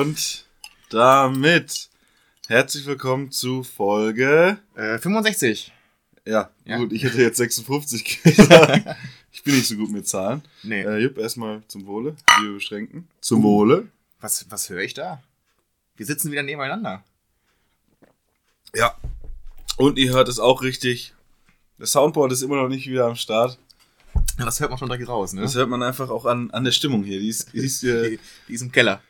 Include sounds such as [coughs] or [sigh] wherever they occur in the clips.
Und damit herzlich willkommen zu Folge. Äh, 65. Ja, Ja. gut, ich hätte jetzt 56 [laughs] gesagt. ich bin nicht so gut mit Zahlen. Nee. Äh, Jupp, erstmal zum Wohle. Wir beschränken. Zum Wohle. Was, was höre ich da? Wir sitzen wieder nebeneinander. Ja. Und ihr hört es auch richtig. Das Soundboard ist immer noch nicht wieder am Start. Ja, das hört man schon direkt raus, ne? Das hört man einfach auch an, an der Stimmung hier. Die ist, die ist äh, [laughs] die ist im Keller.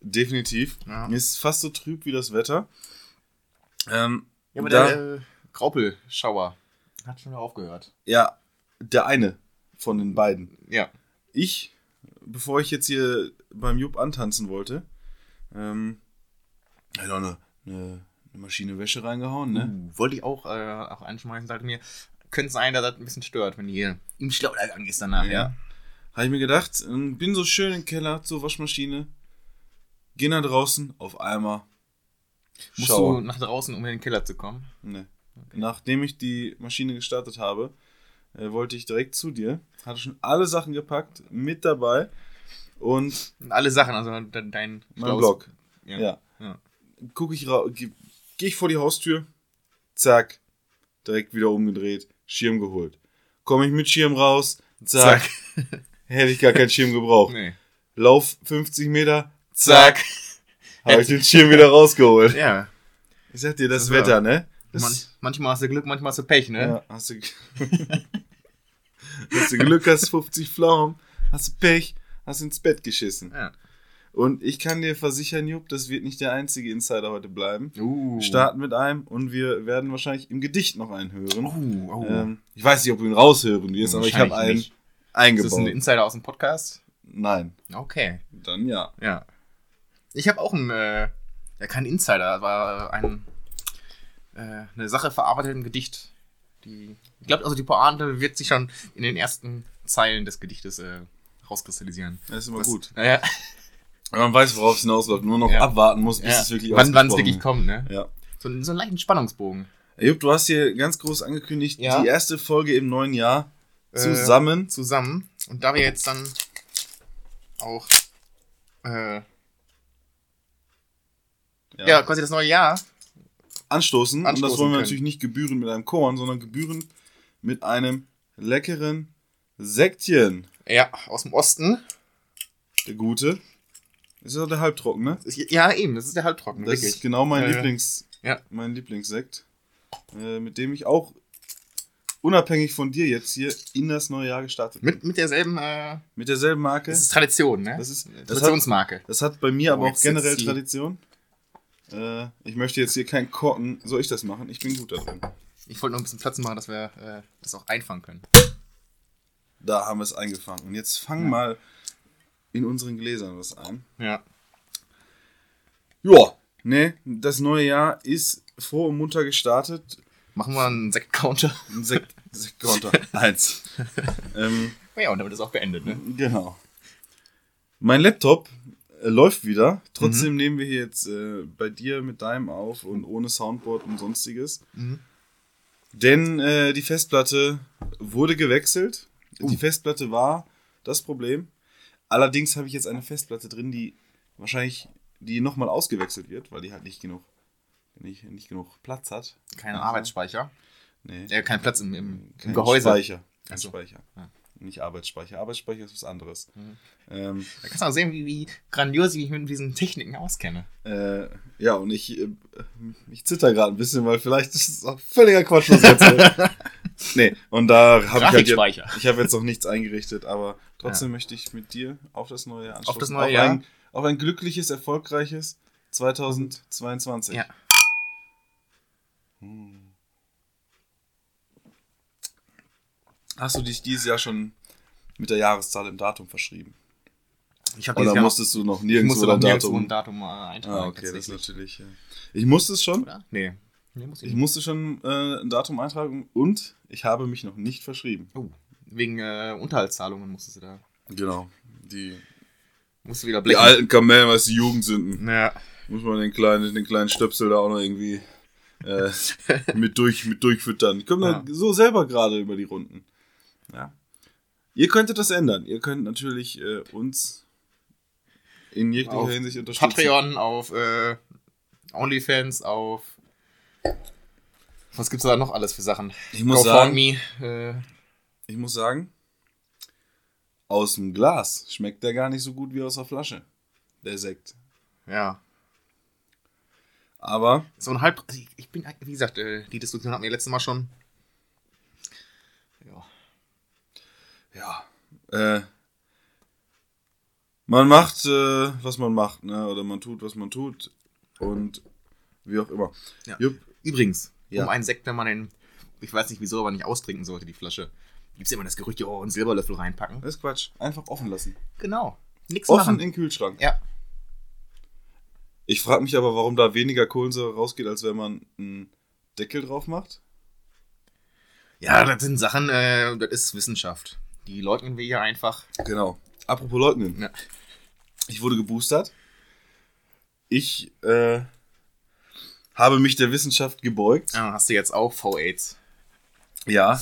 Definitiv. Ja. Ist fast so trüb wie das Wetter. Ähm, Ja, aber da, der äh, Graupelschauer hat schon wieder aufgehört. ja, der eine von den beiden. Ja. Ich, bevor ich jetzt hier beim Jupp antanzen wollte, ähm, hab noch eine, eine, eine Maschine Wäsche reingehauen, ne? Uh, wollte ich auch, äh, auch einschmeißen, sagte mir, könnte sein, dass das ein bisschen stört, wenn die im Schlaudergang ist danach, ja. Habe ich mir gedacht, ähm, bin so schön im Keller zur Waschmaschine, geh nach draußen, auf einmal. Musst Schauer. du nach draußen, um in den Keller zu kommen? Ne. Nachdem ich die Maschine gestartet habe, äh, wollte ich direkt zu dir. Hatte schon alle Sachen gepackt, mit dabei. Und alle Sachen, also de- dein mein Blog. Ja. Ja. Ja. Gucke ich raus, gehe geh ich vor die Haustür, zack, direkt wieder umgedreht, Schirm geholt. Komme ich mit Schirm raus, zack, [laughs] hätte ich gar keinen Schirm gebraucht. Nee. Lauf 50 Meter, Zack. habe ich den Schirm wieder rausgeholt. Ja. Ich sag dir, das Ja. Wetter, ne? Das, Man, manchmal hast du Glück, manchmal hast du Pech, ne? Ja, hast du, [laughs] hast du Glück, hast 50 Pflaumen, hast du Pech, hast ins Bett geschissen. Ja. Und ich kann dir versichern, Jupp, das wird nicht der einzige Insider heute bleiben. Uh. Wir starten mit einem und wir werden wahrscheinlich im Gedicht noch einen hören. Uh, oh. Ähm, ich weiß nicht, ob du ihn raushören wirst, aber ich habe einen nicht. Ist das eingebaut. ein Insider aus dem Podcast? Nein, Okay. dann ja. Ja. Ich habe auch einen, äh, ja, kein Insider, aber ein, äh, eine Sache verarbeitet im Gedicht. Die, ich glaube, also die Pointe wird sich schon in den ersten Zeilen des Gedichtes äh, rauskristallisieren. Das ist immer Was- gut. Naja, Wenn man weiß, worauf es hinausläuft, nur noch Ja. abwarten muss, bis ja. es wirklich wann wann es wirklich kommt, ne? Ja. So, so einen leichten Spannungsbogen. Jupp, du hast hier ganz groß angekündigt, Ja. die erste Folge im neuen Jahr Äh, zusammen. Zusammen. Und da wir jetzt dann auch äh, ja. quasi das neue Jahr anstoßen. und das Anstoßen wollen wir können. natürlich nicht gebühren mit einem Korn, sondern gebühren mit einem leckeren Sektchen. ja, aus dem Osten. Der gute. Ist ja der halbtrocken, ne? Ja, eben, das ist der Halbtrocken, Das wirklich. ist genau mein Ja, ja. Lieblings, Ja. mein Lieblingssekt, äh, mit dem ich auch unabhängig von dir jetzt hier in das neue Jahr gestartet bin. Mit, mit derselben, äh, Mit derselben Marke. das ist Tradition, ne? Das ist- das hat- Traditionsmarke. Das hat bei mir Oh, aber auch generell. Tradition. Äh, ich möchte jetzt hier keinen Korken. Soll ich das machen? Ich bin gut da drin. Ich wollte noch ein bisschen Platz machen, dass wir äh, das auch einfangen können. Da haben wir es eingefangen. Und jetzt fang mal in unseren Gläsern was ein. Ja. Ja, ne, das neue Jahr ist froh und munter gestartet. Machen wir einen Sekt-Counter. Ein Sekt, Sektkonter. [laughs] Eins. ähm, Ja, und damit ist auch beendet, ne? genau. Mein Laptop äh, läuft wieder. Trotzdem Mhm. nehmen wir hier jetzt äh, bei dir mit deinem auf und ohne Soundboard und sonstiges. Mhm. Denn äh, die Festplatte wurde gewechselt. Uh. Die Festplatte war das Problem. Allerdings habe ich jetzt eine Festplatte drin, die wahrscheinlich die nochmal ausgewechselt wird, weil die halt nicht genug, nicht, nicht genug Platz hat. Kein Arbeitsspeicher. Nee, Ja, kein Platz im, im, im Gehäuse. Speicher. Kein so. Speicher. Ja. Nicht Arbeitsspeicher. Arbeitsspeicher ist was anderes. Mhm. Ähm, Da kannst du auch sehen, wie, wie grandios ich mich mit diesen Techniken auskenne. äh, ja, und ich, äh, ich zitter gerade ein bisschen, weil vielleicht ist es auch völliger Quatsch, was erzähle. [laughs] nee, und da habe ich halt jetzt, ich habe jetzt noch nichts eingerichtet, aber trotzdem möchte ich mit dir auf das neue Jahr Auf das anstoßen. neue auf Jahr? Ein, auf ein glückliches, erfolgreiches 2022. Ja. Hm. Hast du dich dieses Jahr schon mit der Jahreszahl im Datum verschrieben? Ich habe Oder Jahr musstest du noch nirgendwo musste ein Datum? ein Datum äh, eintragen. Ah, okay, das natürlich. Ja. Ich musste es schon. Oder? Nee. nee muss ich Ich musste schon äh, ein Datum eintragen und ich habe mich noch nicht verschrieben. Oh, wegen äh, Unterhaltszahlungen musstest du da. Genau. Die, Musst du wieder die alten Kamellen, was die Jugendsünden. Ja. Muss man den kleinen, den kleinen Stöpsel da auch noch irgendwie äh, [laughs] mit, durch, mit durchfüttern. Ich komme Ja. da so selber gerade über die Runden. Ja. Ihr könntet das ändern. Ihr könnt natürlich äh, uns in jeglicher Auf Hinsicht unterstützen. Patreon, auf äh, OnlyFans, auf. Was gibt's da noch alles für Sachen? Ich muss sagen, GoFundMe, äh, ich muss sagen, aus dem Glas schmeckt der gar nicht so gut wie aus der Flasche. Der Sekt. ja. Aber So ein halb. Ich, ich bin, wie gesagt, äh, die Diskussion hatten wir letztes Mal schon. Ja, äh, man macht, äh, was man macht, ne? Oder man tut, was man tut. Und wie auch immer. Ja. Jupp. Übrigens, Ja. um einen Sekt, wenn man den, ich weiß nicht wieso, aber nicht austrinken sollte, die Flasche, gibt es immer das Gerücht, oh, einen Silberlöffel reinpacken. Das ist Quatsch. Einfach offen lassen. Genau. Nix Offen machen. in den Kühlschrank. Ja. Ich frage mich aber, warum da weniger Kohlensäure rausgeht, als wenn man einen Deckel drauf macht. Ja, das sind Sachen, äh, das ist Wissenschaft. Die leugnen wir hier einfach. Genau. Apropos leugnen. Ja. Ich wurde geboostert. Ich äh, habe mich der Wissenschaft gebeugt. Ja, hast du jetzt auch V-Aids. Ja.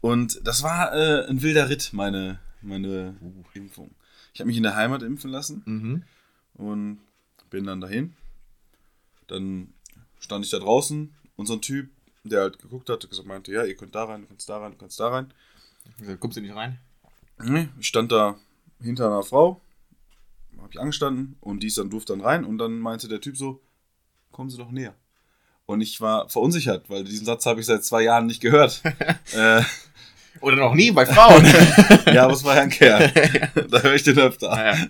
Und das war äh, ein wilder Ritt, meine, meine Impfung. Ich habe mich in der Heimat impfen lassen Mhm. und bin dann dahin. Dann stand ich da draußen und so ein Typ, der halt geguckt hat, gesagt meinte, ja, ihr könnt da rein, du kannst da rein, du kannst da rein. Kommst du nicht rein? Nee, Ich stand da hinter einer Frau, habe ich angestanden und die ist dann durfte dann rein und dann meinte der Typ so, kommen Sie doch näher. Und ich war verunsichert, weil diesen Satz habe ich seit zwei Jahren nicht gehört. [laughs] äh, Oder noch nie bei Frauen. [laughs] ja, aber es war ja ein Kerl. [laughs] da höre ich den öfter. naja.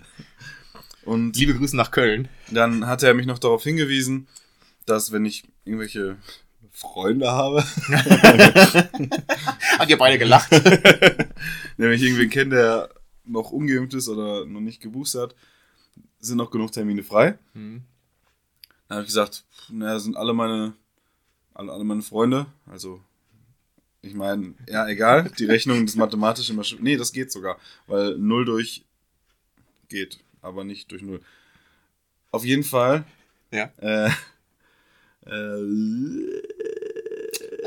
Und Liebe Grüße nach Köln. dann hat er mich noch darauf hingewiesen, dass wenn ich irgendwelche Freunde habe, [laughs] Hat ihr beide gelacht? [laughs] wenn ich irgendwen kenne, der noch ungeimpft ist oder noch nicht geboostert, sind noch genug Termine frei. Mhm. Dann habe ich gesagt, naja, sind alle meine, alle, alle meine Freunde, also ich meine, ja, egal, die Rechnung des mathematischen, Masch- nee, das geht sogar, weil 0 durch geht, aber nicht durch 0. Auf jeden Fall, Ja. äh, äh,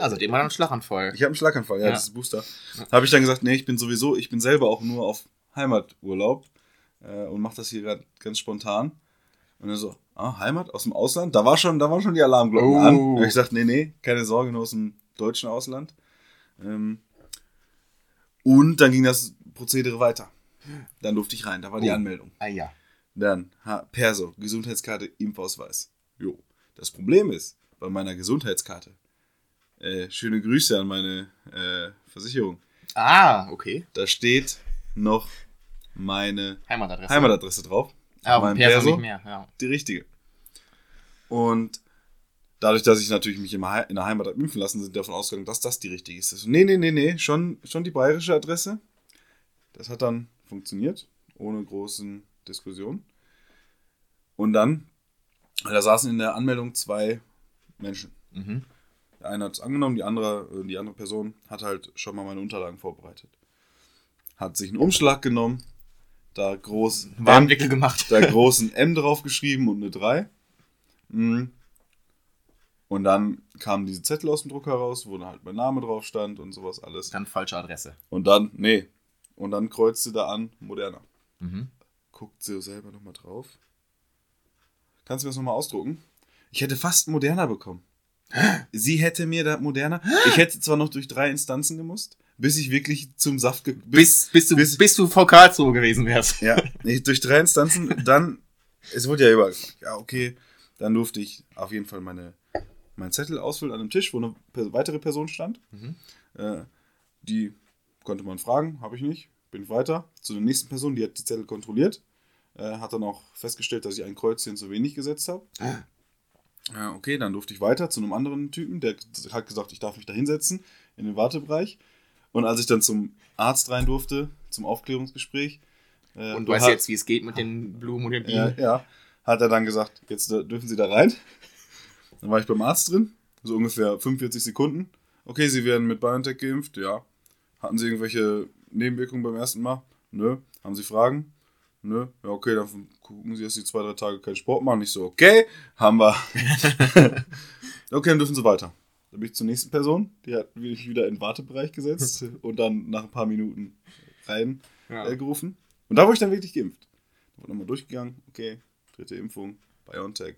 Seitdem war dann Schlaganfall. ich habe einen Schlaganfall, ja, Ja. das ist Booster. Habe ich dann gesagt, nee, ich bin sowieso, ich bin selber auch nur auf Heimaturlaub äh, und mache das hier gerade ganz spontan. Und dann so, ah, Heimat aus dem Ausland? Da war schon, da waren schon die Alarmglocken Oh. an. Hab ich gesagt, nee, nee, keine Sorge, nur aus dem deutschen Ausland. Ähm, und dann ging das Prozedere weiter. Dann durfte ich rein, da war die Oh. Anmeldung. Ah ja. Dann, ha, Perso, Gesundheitskarte, Impfausweis. Jo. Das Problem ist, bei meiner Gesundheitskarte, äh, schöne Grüße an meine äh, Versicherung, Ah, okay. da steht noch meine Heimatadresse. Heimatadresse drauf. Aber mein Perso, Perso. nicht mehr. Ja. Die richtige. Und dadurch, dass ich natürlich mich in der Heimat habe impfen lassen, sind davon ausgegangen, dass das die richtige ist. Ich so, nee, nee, nee, nee, schon, schon die bayerische Adresse. Das hat dann funktioniert, ohne großen Diskussionen. Und dann, da saßen in der Anmeldung zwei Menschen. Mhm. Der eine hat es angenommen, die andere, äh, die andere Person hat halt schon mal meine Unterlagen vorbereitet. Hat sich einen Umschlag genommen, da groß M, Warnwickel gemacht. da großen M drauf geschrieben und eine 3. Mhm. Und dann kamen diese Zettel aus dem Drucker raus, wo dann halt mein Name drauf stand und sowas alles. Dann falsche Adresse. Und dann, nee. Und dann kreuzte da an, Moderna. Mhm. Guckt sie selber nochmal drauf. Kannst du mir das nochmal ausdrucken? Ich hätte fast Moderna bekommen. Sie hätte mir da Moderna. Ich hätte zwar noch durch drei Instanzen gemusst, bis ich wirklich zum Saft ge Bis, bis, du, bis- bis, du vor Karlsruhe gewesen wärst. Ja, nee, durch drei Instanzen, dann, es wurde ja überall ja, okay, dann durfte ich auf jeden Fall meine, meinen Zettel ausfüllen an einem Tisch, wo eine weitere Person stand. Mhm. Äh, die konnte man fragen, habe ich nicht, bin weiter zu der nächsten Person, die hat die Zettel kontrolliert, äh, hat dann auch festgestellt, dass ich ein Kreuzchen zu wenig gesetzt habe. Ja, okay, dann durfte ich weiter zu einem anderen Typen, der hat gesagt, ich darf mich da hinsetzen in den Wartebereich. Und als ich dann zum Arzt rein durfte, zum Aufklärungsgespräch, Äh, Und du weißt hast- jetzt, wie es geht mit den Blumen und den Ja, Bienen. ja. Hat er dann gesagt, jetzt dürfen Sie da rein. Dann war ich beim Arzt drin, so ungefähr 45 Sekunden. Okay, Sie werden mit BioNTech geimpft, ja. Hatten Sie irgendwelche Nebenwirkungen beim ersten Mal? Nö. Haben Sie Fragen? Nö. Ja, okay, dann gucken Sie, dass Sie zwei, drei Tage keinen Sport machen. Ich so, okay, haben wir. [laughs] okay, dann dürfen Sie weiter. Dann bin ich zur nächsten Person, die hat mich wieder in den Wartebereich gesetzt [laughs] und dann nach ein paar Minuten rein Ja. äh, gerufen. Und da wurde ich dann wirklich geimpft. Da wurde nochmal durchgegangen, okay, dritte Impfung, BioNTech,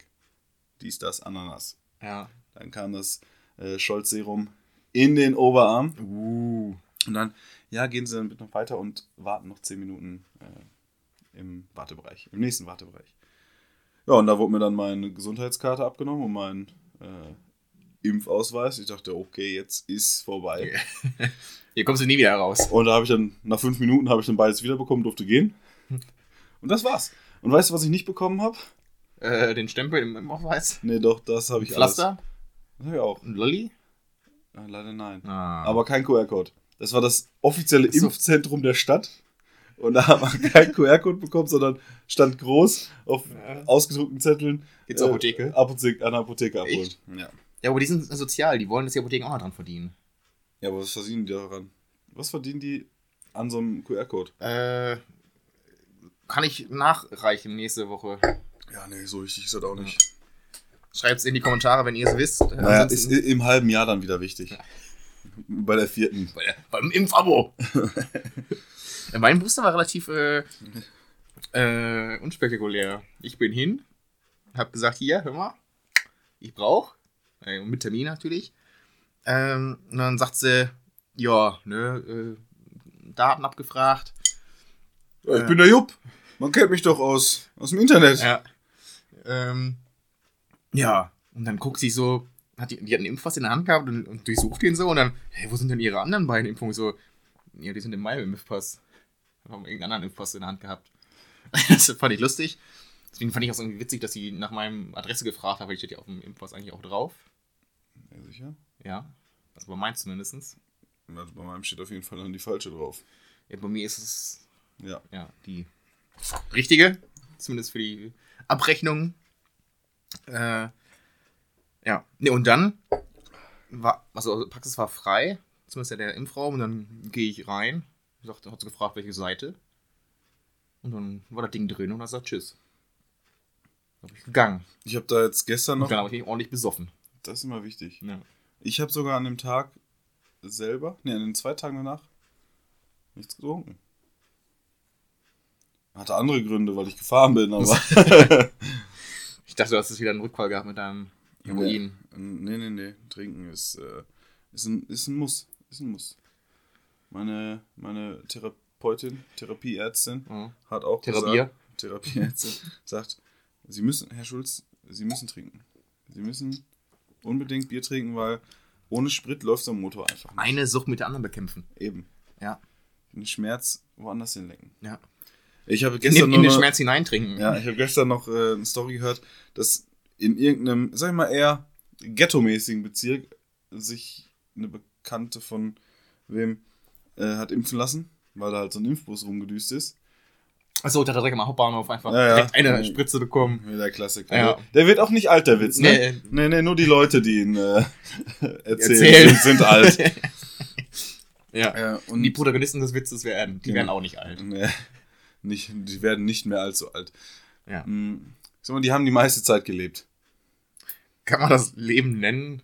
dies, das, Ananas. Ja. Dann kam das äh, Scholz-Serum in den Oberarm. Uh. Und dann, ja, gehen Sie dann bitte noch weiter und warten noch 10 Minuten äh, im Wartebereich, im nächsten Wartebereich. Ja, und da wurde mir dann meine Gesundheitskarte abgenommen und mein äh, Impfausweis. Ich dachte, okay, jetzt ist vorbei. [laughs] Hier kommst du nie wieder raus. Und da habe ich dann, nach fünf Minuten habe ich dann beides wiederbekommen, durfte gehen. Und das war's. Und weißt du, was ich nicht bekommen habe? Äh, den Stempel im, im Ausweis. Nee, doch, das habe ich Pflaster. alles. Das habe ich auch. Ein Lolli. Äh, leider nein. Ah. Aber kein QR-Code. Das war das offizielle so. Impfzentrum der Stadt. Und da haben wir [laughs] keinen QR-Code bekommen, sondern stand groß auf Ja. ausgedruckten Zetteln. Geht's zur Apotheke? Äh, Apothe an der Apotheke abholen. Echt? Ja. Ja, aber die sind sozial. Die wollen, dass die Apotheken auch noch dran verdienen. ja, aber was verdienen die daran? Was verdienen die an so einem QR-Code? Äh, kann ich nachreichen nächste Woche. Ja, nee, so wichtig ist das auch nicht. Schreibt's in die Kommentare, wenn ihr es wisst. Naja, ist im halben Jahr dann wieder wichtig. Bei der vierten. bei der, beim Impfabo. [laughs] Ja, mein Booster war relativ äh, äh, unspektakulär. Ich bin hin, hab gesagt, hier, hör mal, ich brauch, äh, mit Termin natürlich. Ähm, und dann sagt sie, ja, ne, äh, Daten abgefragt. Ja, ich bin der Jupp. Man kennt mich doch aus, aus dem Internet. Ja. Ähm, ja, und dann guckt sie so, hat die, die hat einen Impfpass in der Hand gehabt und, und durchsucht ihn so und dann, hey, wo sind denn ihre anderen beiden Impfungen? So, ja, die sind in meinem Impfpass. Haben irgendeinen anderen Impfpass in der Hand gehabt. [laughs] das fand ich lustig. Deswegen fand ich auch irgendwie witzig, dass sie nach meinem Adresse gefragt hat, weil ich steht ja auf dem Impfpass eigentlich auch drauf. Ja, sicher. Ja. Also bei meinem zumindest. Also bei meinem steht auf jeden Fall dann die falsche drauf. Ja, bei mir ist es Ja. ja, die richtige, zumindest für die Abrechnung. Äh, ja, ne, und dann war, also Praxis war frei, zumindest ja der Impfraum, und dann gehe ich rein, sagt, hat sie gefragt, welche Seite. Und dann war das Ding drin und hat gesagt, tschüss. Dann ich gegangen. Ich habe da jetzt gestern noch. habe ich ordentlich besoffen. Das ist immer wichtig. Ja. Ich habe sogar an dem Tag selber, ne, an den zwei Tagen danach, nichts getrunken. Hatte andere Gründe, weil ich gefahren bin, aber. [laughs] Ich dachte, du hast jetzt wieder einen Rückfall gehabt mit deinem Heroin. Nee, nee, nee. Trinken ist, äh, ist, ein, ist ein Muss. Ist ein Muss. Meine, meine Therapeutin, Therapieärztin, Ja. hat auch Therapier. gesagt, Therapieärztin sagt, Sie müssen, Herr Schulz, Sie müssen trinken. Sie müssen unbedingt Bier trinken, weil ohne Sprit läuft so ein Motor einfach nicht. Eine Sucht mit der anderen bekämpfen. Eben. Ja. Den Schmerz woanders hinlenken. Ja. Ich habe In, gestern in nur den eine- Schmerz hineintrinken. Ja, ich habe gestern noch äh, eine Story gehört, dass in irgendeinem, sag ich mal, eher ghetto-mäßigen Bezirk sich eine Bekannte von wem äh, hat impfen lassen, weil da halt so ein Impfbus rumgedüst ist. Achso, da hat er direkt am Hauptbahnhof einfach Ja, ja. direkt eine Ja. Spritze bekommen. Ja, Der Klassiker. Ja. Der wird auch nicht alt, der Witz, ne? Nee. Nee, nee, nur die Leute, die ihn äh, [laughs] erzählen, Erzählen. Sind, alt. [laughs] ja. Ja, Und die Protagonisten des Witzes werden, die werden auch nicht alt. Nee, nicht, die werden nicht mehr allzu alt. Ja. Hm, Ich sag mal, die haben die meiste Zeit gelebt. Kann man das Leben nennen?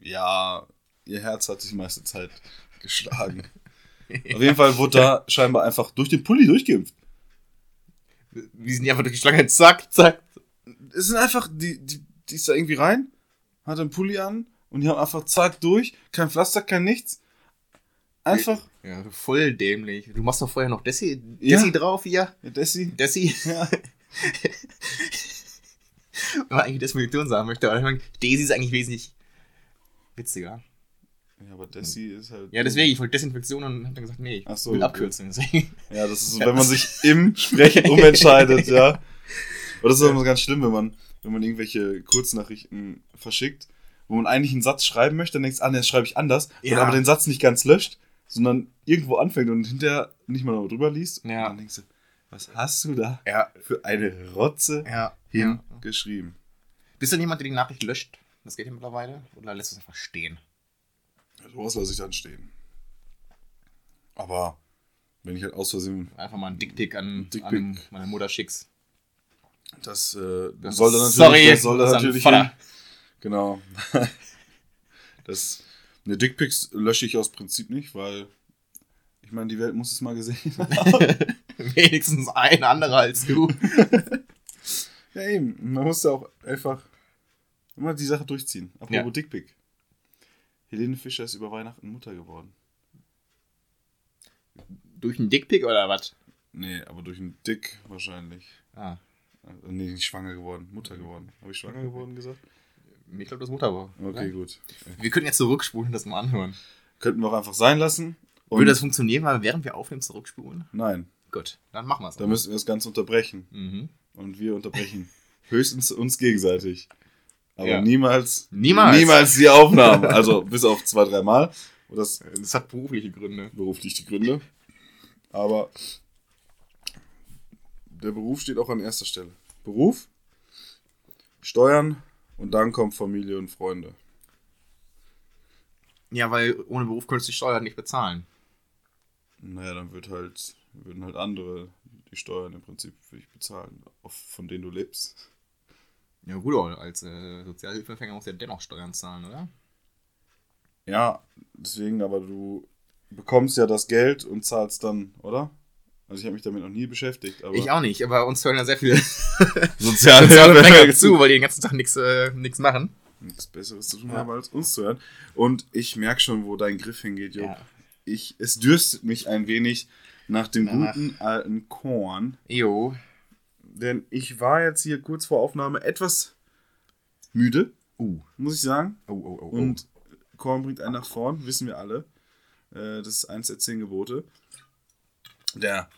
Ja, ihr Herz hat sich die meiste Zeit geschlagen. Auf jeden Fall wurde da scheinbar einfach durch den Pulli durchgeimpft. Wir sind die einfach durch die Schlange, zack, zack. Es sind einfach, die, die, die ist da irgendwie rein, hat einen Pulli an und die haben einfach zack durch, kein Pflaster, kein nichts. Einfach, Ja, voll dämlich. Du machst doch vorher noch Desi, Ja. Desi drauf hier. ja, Dessi. Desi. Ja. [laughs] Wenn man eigentlich Desinfektion sagen möchte, aber ich meine, Desi ist eigentlich wesentlich witziger. Ja, aber Dessi ist halt. Ja, deswegen, ich wollte Desinfektion und hab dann gesagt, nee, ich Ach so, will okay. abkürzen. Deswegen. Ja, das ist so, [laughs] wenn man sich im Sprechen [laughs] umentscheidet, ja. Aber das ist immer ganz schlimm, wenn man, wenn man irgendwelche Kurznachrichten verschickt, wo man eigentlich einen Satz schreiben möchte, dann denkst du, ah, nee, das schreibe ich anders, Ja. und aber den Satz nicht ganz löscht, sondern irgendwo anfängt und hinterher nicht mal drüber liest. Und Ja. dann denkst du, was hast du da Ja, für eine Rotze ja. ja. hingeschrieben? Bist du jemand, der die Nachricht löscht? Das geht ja mittlerweile. Oder lässt du es einfach stehen? Sowas lasse ich dann stehen. Aber wenn ich halt aus Versehen Einfach mal einen Dickpick an, Dickpick. an meine Mutter schickst. das, äh, Das soll dann natürlich, sorry, das soll dann natürlich hin. Genau. [laughs] das, eine Dickpics lösche ich aus Prinzip nicht, weil ich meine, die Welt muss es mal gesehen haben. [laughs] Wenigstens ein anderer als du. [laughs] ja, eben. Man muss ja auch einfach immer die Sache durchziehen. Apropos Ja. Dickpick. Helene Fischer ist über Weihnachten Mutter geworden. Durch einen Dickpick oder was? Nee, aber durch einen Dick wahrscheinlich. Ah, Also, nee, nicht schwanger geworden, Mutter geworden. Habe ich schwanger geworden gesagt? [laughs] ich glaube, das Mutter war. Okay, oder? gut. Wir könnten jetzt zurückspulen und das mal anhören. Könnten wir auch einfach sein lassen. Würde das funktionieren, weil während wir aufnehmen zurückspulen? Nein, Gut, dann machen wir es. da müssen wir das Ganze unterbrechen. Mhm. Und wir unterbrechen [laughs] höchstens uns gegenseitig. Aber Ja. niemals, Niemals. niemals die Aufnahme. Also [laughs] bis auf zwei, dreimal. Und das Das hat berufliche Gründe. beruflich die Gründe. Aber der Beruf steht auch an erster Stelle. Beruf, Steuern und dann kommt Familie und Freunde. Ja, weil ohne Beruf könntest du die Steuern nicht bezahlen. Naja, dann wird halt, würden halt andere die Steuern im Prinzip für dich bezahlen, von denen du lebst. Ja, gut, als äh, Sozialhilfeempfänger musst du ja dennoch Steuern zahlen, oder? Ja, deswegen, aber du bekommst ja das Geld und zahlst dann, oder? Also ich habe mich damit noch nie beschäftigt, aber Ich auch nicht, aber uns hören ja sehr viele [laughs] Sozialhilfe Sozialempfänger zu, weil die den ganzen Tag nichts äh, nix machen. nichts Besseres zu tun Ja. haben, als uns zu hören. Und ich merke schon, wo dein Griff hingeht, Job. Ja. Ich, es dürstet mich ein wenig nach dem Danach. guten alten Korn. Jo. Denn ich war jetzt hier kurz vor Aufnahme etwas müde, Uh. muss ich sagen. Oh, oh, oh. Und Korn bringt einen nach vorn, wissen wir alle. Äh, das ist eins der zehn Gebote. Der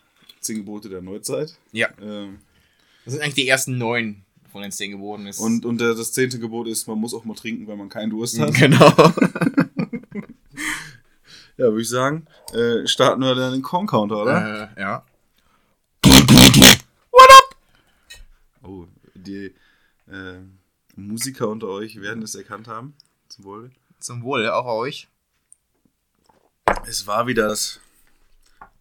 zehn Gebote der Neuzeit. ja, Ähm, das sind eigentlich die ersten neun von den zehn geboten. Ist und und der, das zehnte Gebot ist, man muss auch mal trinken, weil man keinen Durst hat. [laughs] genau. [laughs] Ja, würde ich sagen, äh, starten wir dann den Korn-Counter, oder? äh, ja. Oh, die äh, Musiker unter euch werden es erkannt haben. Zum Wohl. Zum Wohl, auch euch. Es war wieder das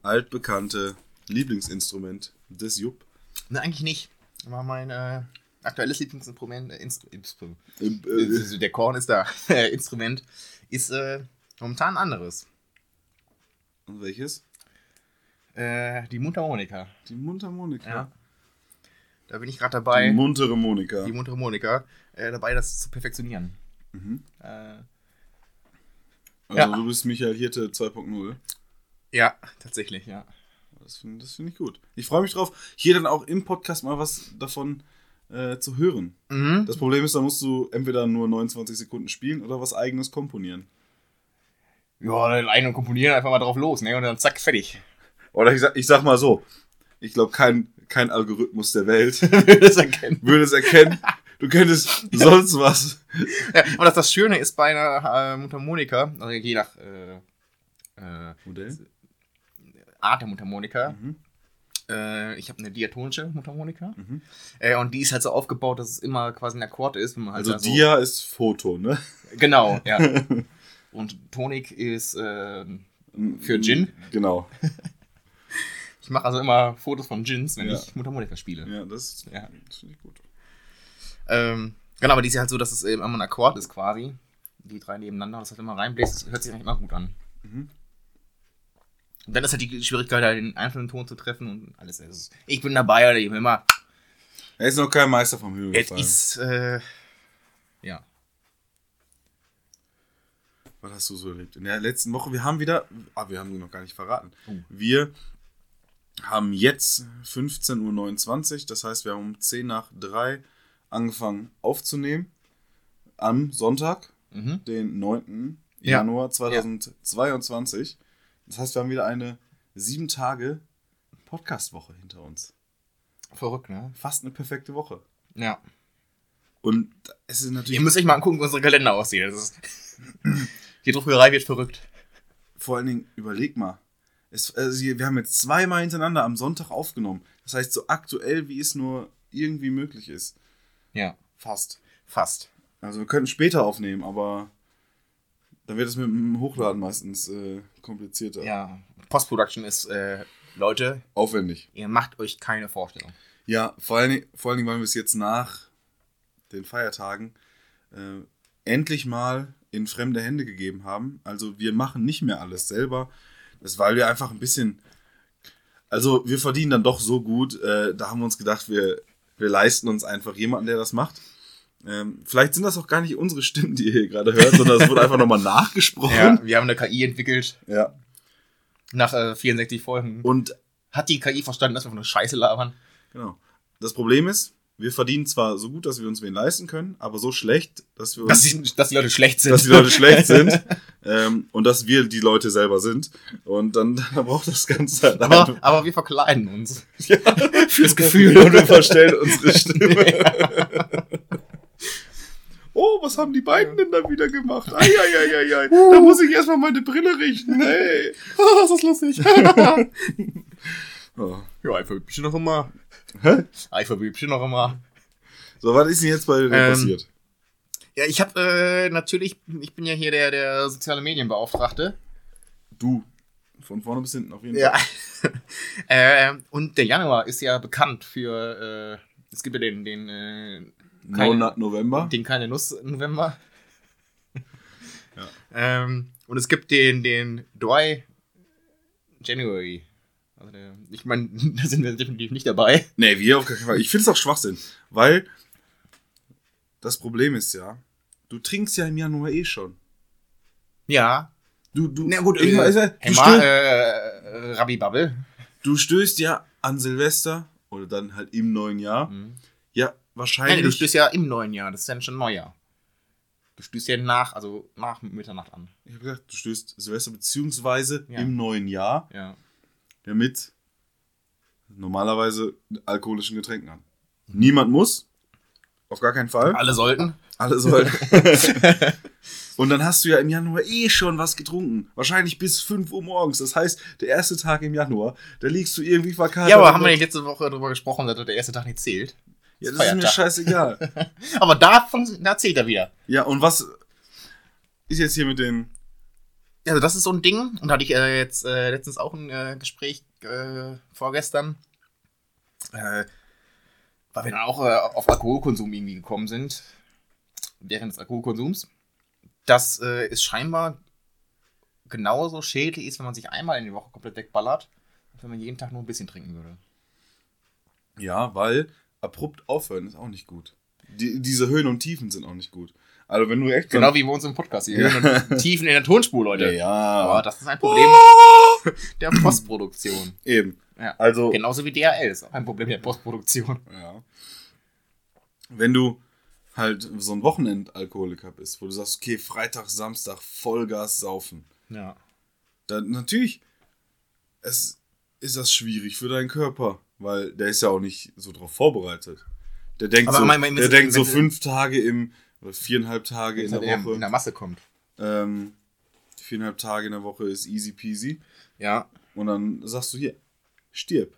altbekannte Lieblingsinstrument des Jupp. Ne, eigentlich nicht. War mein äh, aktuelles Lieblingsinstrument. Äh, Instru Instru Ähm, äh, also der Korn ist da. [laughs] Äh, Instrument ist äh, momentan anderes. und welches? Äh, die Mundharmonika. Die Mundharmonika. Ja. Da bin ich gerade Die dabei, muntere Monika. die Mundharmonika, äh, dabei das zu perfektionieren. Mhm. Äh, Also Ja. du bist Michael Hirte 2.0. ja, tatsächlich, ja. Das finde find ich gut. Ich freue mich drauf, hier dann auch im Podcast mal was davon äh, zu hören. Mhm. Das Problem ist, da musst du entweder nur 29 Sekunden spielen oder was eigenes komponieren. Ja, dann und komponieren einfach mal drauf los, ne? Und dann zack, fertig. Oder ich sag, ich sag mal so, ich glaube, kein, kein Algorithmus der Welt [laughs] das erkennen. [laughs] würde es erkennen. Du könntest sonst was. Ja, aber das, das Schöne ist bei einer äh, Mundharmonika, also je nach äh, äh, Modell? Art der Mundharmonika, Mhm. äh, ich habe eine diatonische Mundharmonika Mhm. äh, und die ist halt so aufgebaut, dass es immer quasi ein Akkord ist. Wenn man halt Also so, Dia ist Foto, ne? Genau, ja. [laughs] und Tonik ist äh, Für Gin? Genau. Ich mache also immer Fotos von Gins, wenn Ja. ich Mundharmonika spiele. Ja, das, Ja. das finde ich gut. Ähm, genau, aber die ist ja halt so, dass es eben immer ein Akkord ist quasi. Die drei nebeneinander das halt immer reinbläst. Das hört sich eigentlich immer gut an. Mhm. Und dann ist halt die Schwierigkeit, halt den einzelnen Ton zu treffen und alles. ist ich bin dabei oder eben immer. Er ist noch kein Meister vom Himmel Es ist, äh, ja. Was hast du so erlebt? In der letzten Woche, wir haben wieder, ah, wir haben noch gar nicht verraten. Oh. Wir haben jetzt 15.29 Uhr, das heißt, wir haben um 10 nach 3 angefangen aufzunehmen. Am Sonntag, Mhm. den 9. Ja. Januar 2022. Das heißt, wir haben wieder eine 7 Tage Podcast-Woche hinter uns. Verrückt, ne? Fast eine perfekte Woche. Ja. Und es ist natürlich Ihr müsst euch mal angucken, wie unsere Kalender aussehen. Die Druckerei wird verrückt. vor allen Dingen, überleg mal. Es, also wir haben jetzt zweimal hintereinander am Sonntag aufgenommen. Das heißt, so aktuell, wie es nur irgendwie möglich ist. Ja, Fast. fast. Also wir könnten später aufnehmen, aber dann wird es mit dem Hochladen meistens äh, komplizierter. Ja, Post-Production ist, äh, Leute, Aufwendig. ihr macht euch keine Vorstellung. Ja, vor allen, Dingen- vor allen Dingen, weil wir es jetzt nach den Feiertagen äh, endlich mal in fremde Hände gegeben haben. Also wir machen nicht mehr alles selber. Das ist, weil wir einfach ein bisschen. Also wir verdienen dann doch so gut. Äh, da haben wir uns gedacht, wir, wir leisten uns einfach jemanden, der das macht. Ähm, vielleicht sind das auch gar nicht unsere Stimmen, die ihr hier gerade hört, sondern es wurde einfach nochmal [laughs] nachgesprochen. Ja, wir haben eine KI entwickelt ja. nach äh, 64 Folgen. Und Hat die KI verstanden, dass wir nur Scheiße labern? Genau. Das Problem ist, wir verdienen zwar so gut, dass wir uns wen leisten können, aber so schlecht, dass wir uns, Dass die, dass die Leute schlecht sind. dass die Leute schlecht [laughs] sind ähm, und dass wir die Leute selber sind. Und dann, [laughs] dann braucht das Ganze halt aber, aber wir verkleiden uns. ja, [laughs] Fürs Gefühl. und wir verstellen unsere Stimme. Oh, was haben die beiden denn da wieder gemacht? Eieieiei. Da muss ich erstmal meine Brille richten. Hey. Oh, ist das lustig. Oh. ja, einfach Bübchen noch immer. Hä? Einfach Bübchen noch immer. So, was ist denn jetzt bei dir Ähm, passiert? Ja, ich habe äh, natürlich, ich bin ja hier der, der soziale Medienbeauftragte. Du. Von vorne bis hinten auf jeden Ja. Fall. [laughs] äh, und der Januar ist ja bekannt für, äh, es gibt ja den, den, äh, No keine- Nut November. den keine Nuss November. [laughs] Ja. Ähm, und es gibt den, den Dry January. Also der, ich meine, [laughs] da sind wir definitiv nicht dabei. Nee, wir auf keinen Fall. Ich finde es auch Schwachsinn, weil das Problem ist ja, du trinkst ja im Januar eh schon. Ja. Du, du, Na gut, ich äh, weiß ja, du, Emma, stößt, äh, Rabbi Bubble. du stößt ja an Silvester oder dann halt im neuen Jahr. Mhm. Ja, Nein, wahrscheinlich. du stößt ja im neuen Jahr, das ist ja schon Neujahr. Du stößt ja nach, also nach Mitternacht an. ich habe gesagt, du stößt Silvester beziehungsweise Ja. im neuen Jahr Ja. Ja, mit normalerweise alkoholischen Getränken an. Niemand muss. Auf gar keinen Fall. Alle sollten. Alle sollen. [laughs] Und dann hast du ja im Januar eh schon was getrunken. Wahrscheinlich bis 5 Uhr morgens. Das heißt, der erste Tag im Januar, da liegst du irgendwie verkatert. Ja, aber haben wir nicht letzte Woche darüber gesprochen, dass der erste Tag nicht zählt? Ja, das ist mir Feiertag. scheißegal. [laughs] Aber da, fun- da zählt er wieder. ja, und was ist jetzt hier mit den. Also das ist so ein Ding. Und hatte ich äh, jetzt äh, letztens auch ein äh, Gespräch äh, vorgestern. Äh, weil wir dann auch äh, auf Alkoholkonsum irgendwie gekommen sind. Während des Alkoholkonsums. Äh, es scheinbar genauso schädlich ist, wenn man sich einmal in die Woche komplett wegballert, als wenn man jeden Tag nur ein bisschen trinken würde. Ja, weil abrupt aufhören ist auch nicht gut. Die, diese Höhen und Tiefen sind auch nicht gut. Also, wenn du echt. Genau wie bei uns im Podcast hier. Ja. Tiefen in der Tonspur, Leute. Ja. Aber das ist ein Problem Oh! [laughs] der Postproduktion. Eben. Ja. Also. Genauso wie DHL ist auch ein Problem der Postproduktion. Ja. Wenn du halt so ein Wochenendalkoholiker bist, wo du sagst, okay, Freitag, Samstag, Vollgas saufen, Ja. dann natürlich es ist das schwierig für deinen Körper, weil der ist ja auch nicht so drauf vorbereitet. Der denkt Aber so, mein- mein- der denkt so fünf Tage im, oder viereinhalb Tage in der er Woche. in der Masse kommt. ähm, viereinhalb Tage in der Woche ist easy peasy. Ja. Und dann sagst du hier, stirb.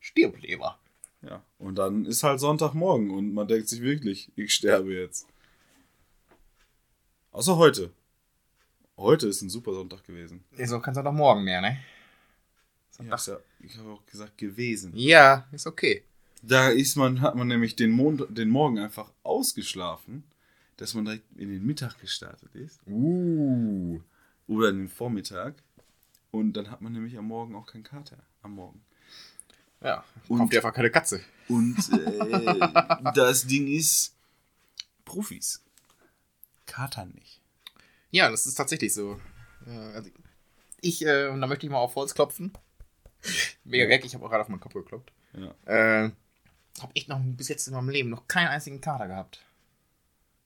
Stirbleber. Ja. Und dann ist halt Sonntagmorgen und man denkt sich wirklich, ich sterbe jetzt. Außer heute. Heute ist ein super Sonntag gewesen. So kannst du doch morgen mehr, ne? Ist ja, ich habe auch gesagt, gewesen. Ja, ist okay. Da ist man, hat man nämlich den, Mond, den Morgen einfach ausgeschlafen, dass man direkt in den Mittag gestartet ist. Uh. Oder in den Vormittag. Und dann hat man nämlich am Morgen auch keinen Kater. Am Morgen. Ja, Und- kommt dir einfach keine Katze. Und [laughs] äh, das Ding ist, Profis. Kater nicht. Ja, das ist tatsächlich so. Äh, also ich, äh, und da möchte ich mal auf Holz klopfen. Mega weg, ich habe auch gerade auf meinen Kopf geklopft. Ja. Äh, habe ich noch bis jetzt in meinem Leben noch keinen einzigen Kater gehabt.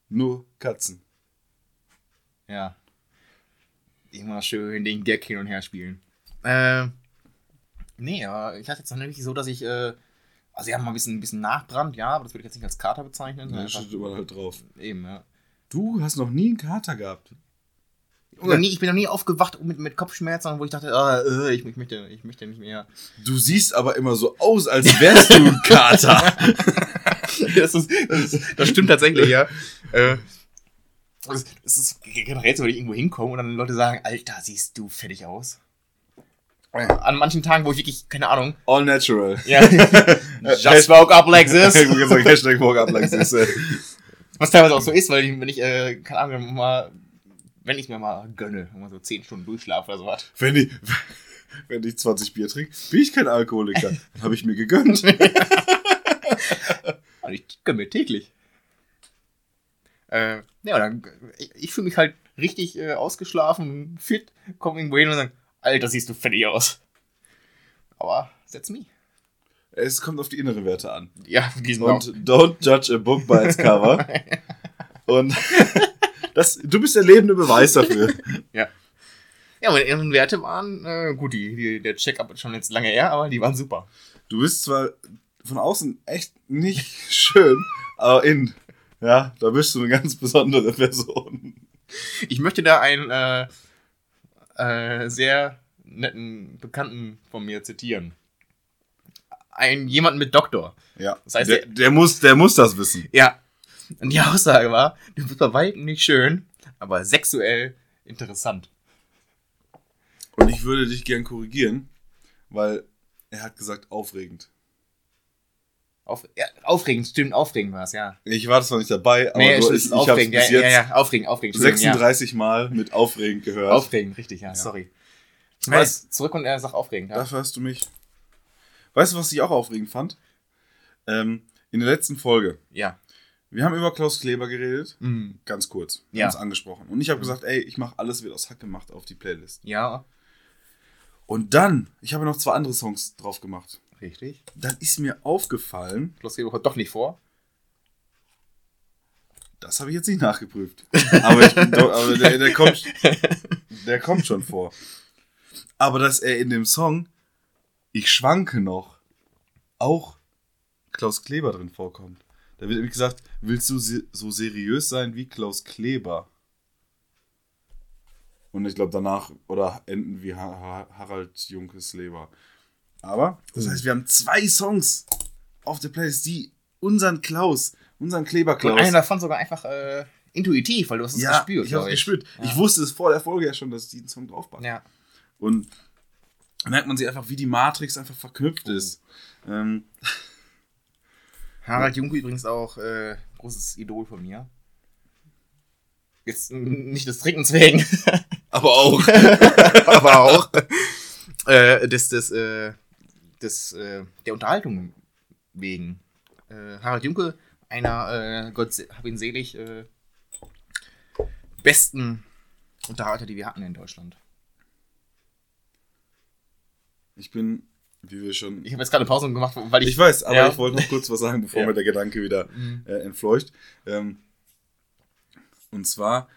Nur Katzen. Ja. Immer schön den Gag hin und her spielen. Äh, nee, aber ich hatte jetzt noch nämlich so, dass ich, äh, also ja, mal ein bisschen, ein bisschen Nachbrand, ja, aber das würde ich jetzt nicht als Kater bezeichnen. Sondern steht überall halt drauf. Eben, ja. Du hast noch nie einen Kater gehabt. Oder nie, ich bin noch nie aufgewacht mit, mit Kopfschmerzen, wo ich dachte, ah, äh, ich, ich, möchte, ich möchte nicht mehr. Du siehst aber immer so aus, als wärst du ein [laughs] Kater. [laughs] das, ist, das, ist, das stimmt tatsächlich, ja. Äh, es es ist generell so, wenn ich irgendwo hinkomme und dann Leute sagen, Alter, siehst du fertig aus. An manchen Tagen, wo ich wirklich, keine Ahnung, All natural. ja, [laughs] just woke up like this. Ich wollte sagen, Hashtag Walk Up Like this. Was teilweise auch so ist, weil ich, wenn ich, äh, keine Ahnung, mal, wenn ich mir mal gönne, wenn man so 10 Stunden durchschlafe oder so was. Wenn ich, [laughs] wenn ich 20 Bier trinke, bin ich kein Alkoholiker. [laughs] Dann habe ich mir gegönnt. [laughs] Also ich gönne mir täglich. Äh, ja, dann, ich, ich fühle mich halt richtig äh, ausgeschlafen, fit, komme irgendwo hin und sage, Alter, siehst du fertig aus. Aber, that's me. Es kommt auf die inneren Werte an. Ja, diesen Und don't judge a book by its cover. Und das, du bist der lebende Beweis dafür. [laughs] Ja, meine inneren Werte waren, äh, gut, die, die, der Check-up ist schon jetzt lange her, aber die waren super. Du bist zwar von außen echt nicht [laughs] schön, aber innen, ja, da bist du eine ganz besondere Person. Ich möchte da einen äh, äh, sehr netten Bekannten von mir zitieren. Ein jemanden mit Doktor. Ja, Das heißt, der, der, muss, der muss das wissen. Ja. Und die Aussage war, du bist bei weitem nicht schön, aber sexuell interessant. Und ich würde dich gern korrigieren, weil er hat gesagt aufregend. Auf, ja, aufregend, stimmt, aufregend war es, ja. Ich war zwar nicht dabei, aber Nee, du, ich, ich habe aufregend, ja, bis jetzt ja, ja, aufregend, aufregend. Entschuldigung, 36 Mal mit aufregend gehört. Ja. Aufregend, richtig, ja, sorry. Was? jetzt zurück und er sagt aufregend, ja. Dafür hast du mich. Weißt du, was ich auch aufregend fand? Ähm, in der letzten Folge. Ja. Wir haben über Klaus Kleber geredet. Mhm. Ganz kurz. Wir Ja. haben es angesprochen. Und ich habe gesagt, ey, ich mache alles wird aus Hack gemacht auf die Playlist. Ja, Und dann, ich habe noch zwei andere Songs drauf gemacht. richtig. Dann ist mir aufgefallen, Plus geht doch nicht vor. das habe ich jetzt nicht nachgeprüft. [laughs] Aber, ich, aber der, der, kommt, der kommt schon vor. Aber dass er in dem Song Ich schwanke noch auch Klaus Kleber drin vorkommt. Da wird nämlich gesagt, willst du so seriös sein wie Klaus Kleber? Und ich glaube danach, oder enden wie ha ha Harald Junkes Leber. Aber, das heißt, wir haben zwei Songs auf der Playlist, die unseren Klaus, unseren Kleber Und Klaus. einer davon sogar einfach äh, intuitiv, weil du hast es ja, gespürt. ich habe glaub gespürt. Ja. Ich wusste es vor der Folge ja schon, dass ich diesen Song draufpacke. Ja. Und dann merkt man sich einfach, wie die Matrix einfach verknüpft ist. Ähm, Harald Junke übrigens auch äh, großes Idol von mir. Jetzt nicht des Trinkens wegen, [laughs] aber auch. [laughs] aber auch äh, des, des, äh, des, äh, der Unterhaltung wegen. Äh, Harald Junke, einer, äh, Gott hab ihn selig, äh, besten Unterhalter, die wir hatten in Deutschland. Ich bin, wie wir schon. Ich habe jetzt gerade eine Pause gemacht, weil ich. Ich weiß, aber Ja. ich wollte noch kurz was sagen, bevor [laughs] Ja. mir der Gedanke wieder Mhm. äh, entfleucht. Ähm, und zwar,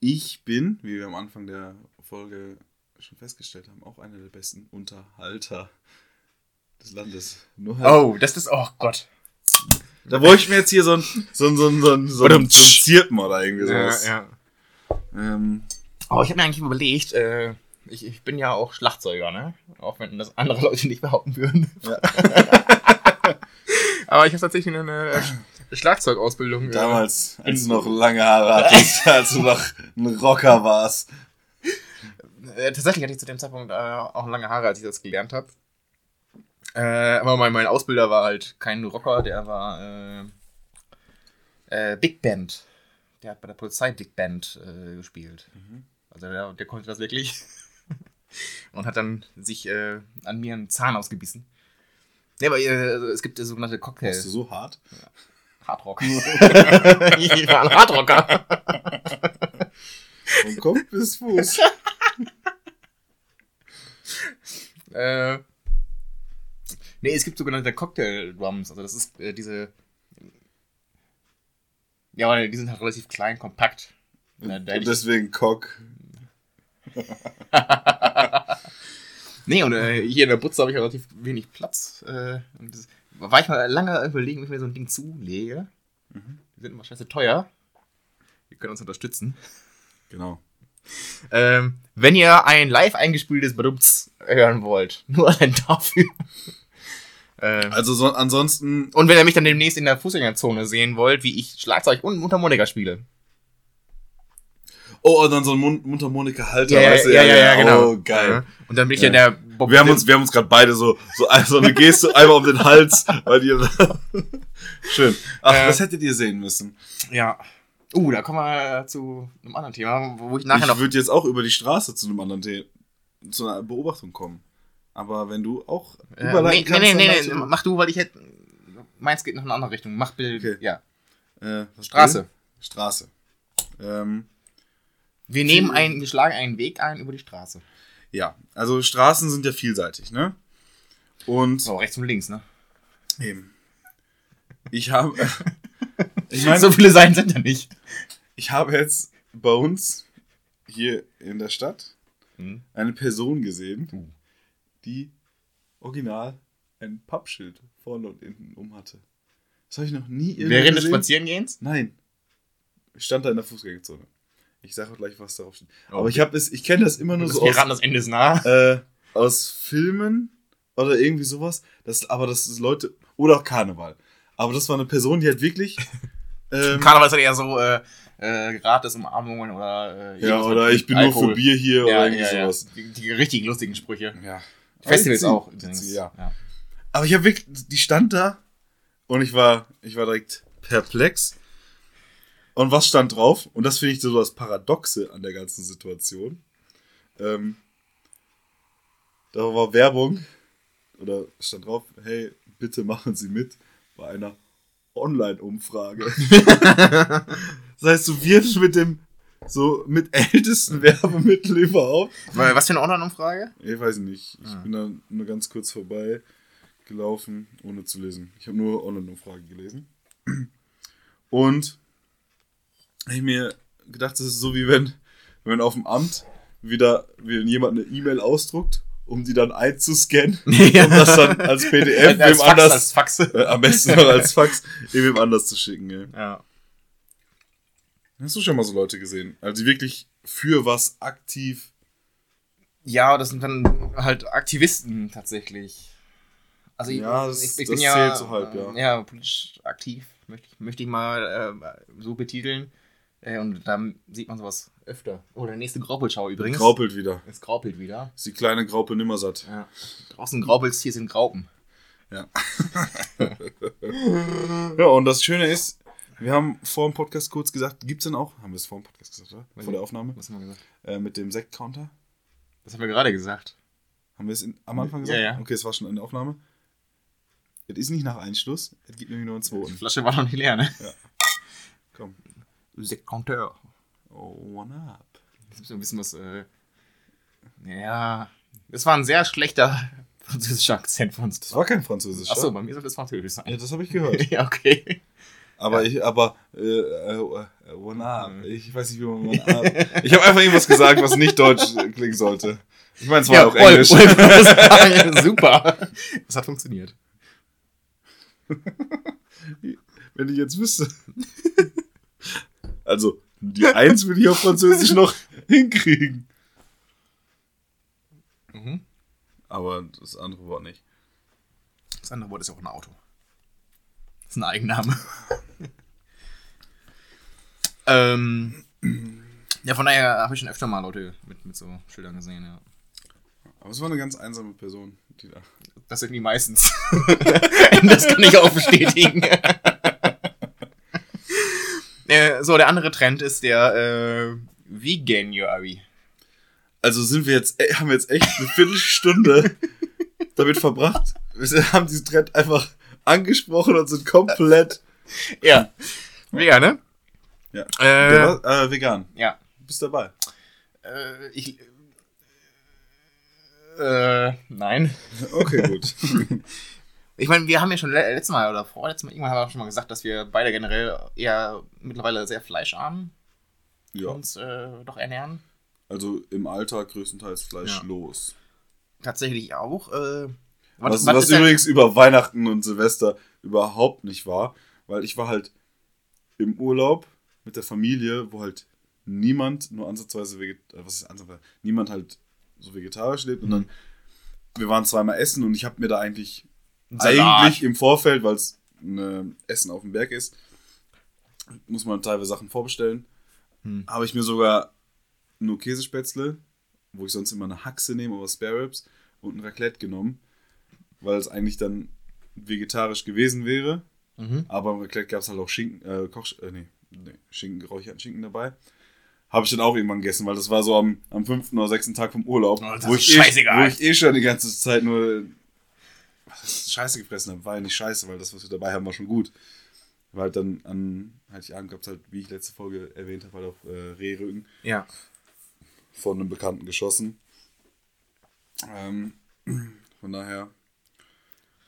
ich bin, wie wir am Anfang der Folge schon festgestellt haben, auch einer der besten Unterhalter des Landes. Halt, Oh, das ist. Oh Gott. Da wollte ich mir jetzt hier so ein, so ein, so ein, so ein, so ein, so ein Zirpen oder irgendwie sowas. ja. Ähm, Oh, ich habe mir eigentlich überlegt, äh, ich, ich bin ja auch Schlagzeuger, ne? Auch wenn das andere Leute nicht behaupten würden. Ja. [laughs] Aber ich habe tatsächlich eine Schlagzeugausbildung. damals, als du noch lange Haare [laughs] hattest, als du noch ein Rocker warst. Äh, tatsächlich hatte ich zu dem Zeitpunkt äh, auch lange Haare, als ich das gelernt habe. Äh, aber mein, mein Ausbilder war halt kein Rocker, der war äh, äh, Big Band. Der hat bei der Polizei Big Band äh, gespielt. Also der, der konnte das wirklich. Und hat dann sich äh, an mir einen Zahn ausgebissen. Ja, aber äh, es gibt äh, sogenannte Cocktail. Bist du so hart? Hardrock. ich [laughs] war ein Hardrocker. Von Kopf bis Fuß. [laughs] Äh, nee, es gibt sogenannte Cocktail-Drums. Also das ist äh, diese. Ja, aber die sind halt relativ klein, kompakt. Ja, Und ich, deswegen Cock. [laughs] nee, und äh, hier in der Butze habe ich relativ wenig Platz. Äh, das, war ich mal lange überlegen, ob ich mir so ein Ding zulege. Die sind immer scheiße teuer. Wir können uns unterstützen. Genau. Ähm, wenn ihr ein live eingespieltes Badumts hören wollt, [laughs] nur allein dafür. ähm, Also so, ansonsten, und wenn ihr mich dann demnächst in der Fußgängerzone sehen wollt, wie ich Schlagzeug und Mundharmonika spiele. Oh, und dann so ein Mund Mundharmonika-Halter, Ja, ja, weißt du? ja, ja, ja, genau. Oh, geil. Und dann bin ich Ja. ja, der Bob Wir haben uns, wir haben uns gerade beide so, so, ein- so eine Geste einmal um den Hals, weil die, [laughs] schön. Ach, Äh, das hättet ihr sehen müssen. Ja. Uh, da kommen wir zu einem anderen Thema, wo ich nachher ich noch. würde jetzt auch über die Straße zu einem anderen Thema, zu einer Beobachtung kommen. Aber wenn du auch Äh, nee, überleiten nee, kannst, nee, nee, nee, du- mach du, weil ich hätte. Meins geht noch in eine andere Richtung. Mach Bild. Okay. Ja. Äh, Straße. Straße. Ähm, Wir nehmen einen, wir schlagen einen Weg ein über die Straße. ja, also Straßen sind ja vielseitig, ne? Und So, rechts und links, ne? eben. Ich habe, [laughs] ich meine, so viele Seiten sind da nicht. ich habe jetzt bei uns hier in der Stadt Hm. eine Person gesehen, Uh. die original ein Pappschild vorne und hinten um hatte. Das habe ich noch nie irgendwo Während des gesehen. Spazierengehens? Nein. Ich stand da in der Fußgängerzone. Ich sage auch gleich, was darauf steht. Oh, Aber ich habe es, ich kenne das immer nur so wir aus, ran, das Ende ist nah. äh, aus Filmen oder irgendwie sowas. Das, aber das ist Leute, oder auch Karneval. Aber das war eine Person, die hat wirklich. [laughs] Ähm, Karneval ist halt eher so äh, äh, gratis Umarmungen oder äh, ja, oder ich bin nur Alkohol. für Bier hier Ja, oder irgendwie ja, ja. sowas. Die, die richtig lustigen Sprüche. Ja. Festivals auch. die- Ja. ja. Aber ich habe wirklich, die stand da und ich war, ich war direkt perplex. Und was stand drauf? Und das finde ich so das Paradoxe an der ganzen Situation. Ähm, da war Werbung oder stand drauf, hey, bitte machen Sie mit bei einer Online-Umfrage. [laughs] das heißt, du wirst mit dem so mit ältesten Werbemittel überhaupt Was für eine Online-Umfrage? ich weiß nicht. Ich Ah. bin da nur ganz kurz vorbei gelaufen, ohne zu lesen. Ich habe nur Online-Umfrage gelesen. Und hab ich mir gedacht, das ist so wie wenn, wenn auf dem Amt wieder wie jemand eine E-Mail ausdruckt, um die dann einzuscannen [laughs] Ja. und das dann als PDF [laughs] als wem Fax, anders, als Fax. äh, am besten noch als Fax, [laughs] wem anders zu schicken. Ey. Ja. Hast du schon mal so Leute gesehen? Also die wirklich für was aktiv. Ja, das sind dann halt Aktivisten tatsächlich. Also ich, Ja, das- ich, ich das bin ja, so halb, ja. äh, ja politisch aktiv, möchte ich, möchte ich mal äh, so betiteln. Äh, und da sieht man sowas öfter. Oh, der nächste Graupelschau übrigens. Graupelt wieder. Es graupelt wieder. Ist die kleine Graupe nimmersatt. Ja. Draußen graupelst, hier sind Graupen. Ja. [laughs] ja, und das Schöne ist, wir haben vor dem Podcast kurz gesagt, gibt's denn auch, haben wir es vor dem Podcast gesagt, oder? Vor der Aufnahme? Was haben wir gesagt? Äh, mit dem Sekt-Counter? Das haben wir gerade gesagt. Haben wir es in, am Anfang gesagt? Ja, ja. Okay, es war schon in der Aufnahme. Es ist nicht nach Einschluss, es gibt nämlich nur einen Die zweiten. Flasche war noch nicht leer, ne? Komm. Sekonteur. Oh, one up. Jetzt müssen wir wissen, was. Äh, ja. Das war ein sehr schlechter [laughs] französischer Akzent von uns. Das war kein Französisch. Achso, bei mir soll das Französisch sein. Ja, das habe ich gehört. [laughs] ja, okay. Aber ich, aber, äh, äh, one up. Ich weiß nicht, wie man one up. Ich habe einfach irgendwas gesagt, was nicht deutsch klingen sollte. Ich meine, es war auch voll, Englisch. voll, voll, [laughs] super. Das hat funktioniert. Wenn ich jetzt wüsste. Also, die Eins würde ich auf Französisch noch [laughs] hinkriegen. Mhm. Aber das andere Wort nicht. Das andere Wort ist ja auch ein Auto. Das ist ein Eigenname. [laughs] ähm, ja, von daher habe ich schon öfter mal Leute mit, mit so Schildern gesehen, ja. Aber es war eine ganz einsame Person, die da. Das sind die meistens. [laughs] das kann ich auch bestätigen. Äh, so, der andere Trend ist der äh, Veganuary. Also sind wir jetzt, äh, haben wir jetzt echt eine Viertelstunde [laughs] damit verbracht. Wir haben diesen Trend einfach angesprochen und sind komplett. Ja. Vegan, ne? Ja. Äh, war, äh, vegan. Ja. Du bist dabei. Äh, ich. Äh, nein. Okay, gut. [laughs] Ich meine, wir haben ja schon le letztes Mal oder vorletztes Mal irgendwann haben wir schon mal gesagt, dass wir beide generell eher mittlerweile sehr fleischarm ja. uns äh, doch ernähren. Also im Alltag größtenteils fleischlos. Tatsächlich auch. Äh, Was, was was, übrigens über Weihnachten und Silvester überhaupt nicht war, weil ich war halt im Urlaub mit der Familie, wo halt niemand nur ansatzweise vegetarisch, was ist ansatzweise, niemand halt so vegetarisch lebt. Und Mhm. dann, wir waren zweimal essen und ich habe mir da eigentlich. Eigentlich im Vorfeld, weil es ein Essen auf dem Berg ist, muss man teilweise Sachen vorbestellen. Hm. Habe ich mir sogar nur Käsespätzle, wo ich sonst immer eine Haxe nehme, aber Spare Ribs und ein Raclette genommen, weil es eigentlich dann vegetarisch gewesen wäre. Mhm. Aber im Raclette gab es halt auch Schinken, äh, Koch, äh, nee, nee, Schinken, geräucherten Schinken dabei. Habe ich dann auch irgendwann gegessen, weil das war so am, am fünften oder sechsten Tag vom Urlaub, Oh, das wo, ist ich eh, wo ich eh schon die ganze Zeit nur was Scheiße gefressen habe. War ja nicht scheiße, weil das, was wir dabei haben, war schon gut. Weil halt dann an Heiligabend gab es halt, wie ich letzte Folge erwähnt habe, halt auch äh, Rehrücken Ja. von einem Bekannten geschossen. Ähm, von daher,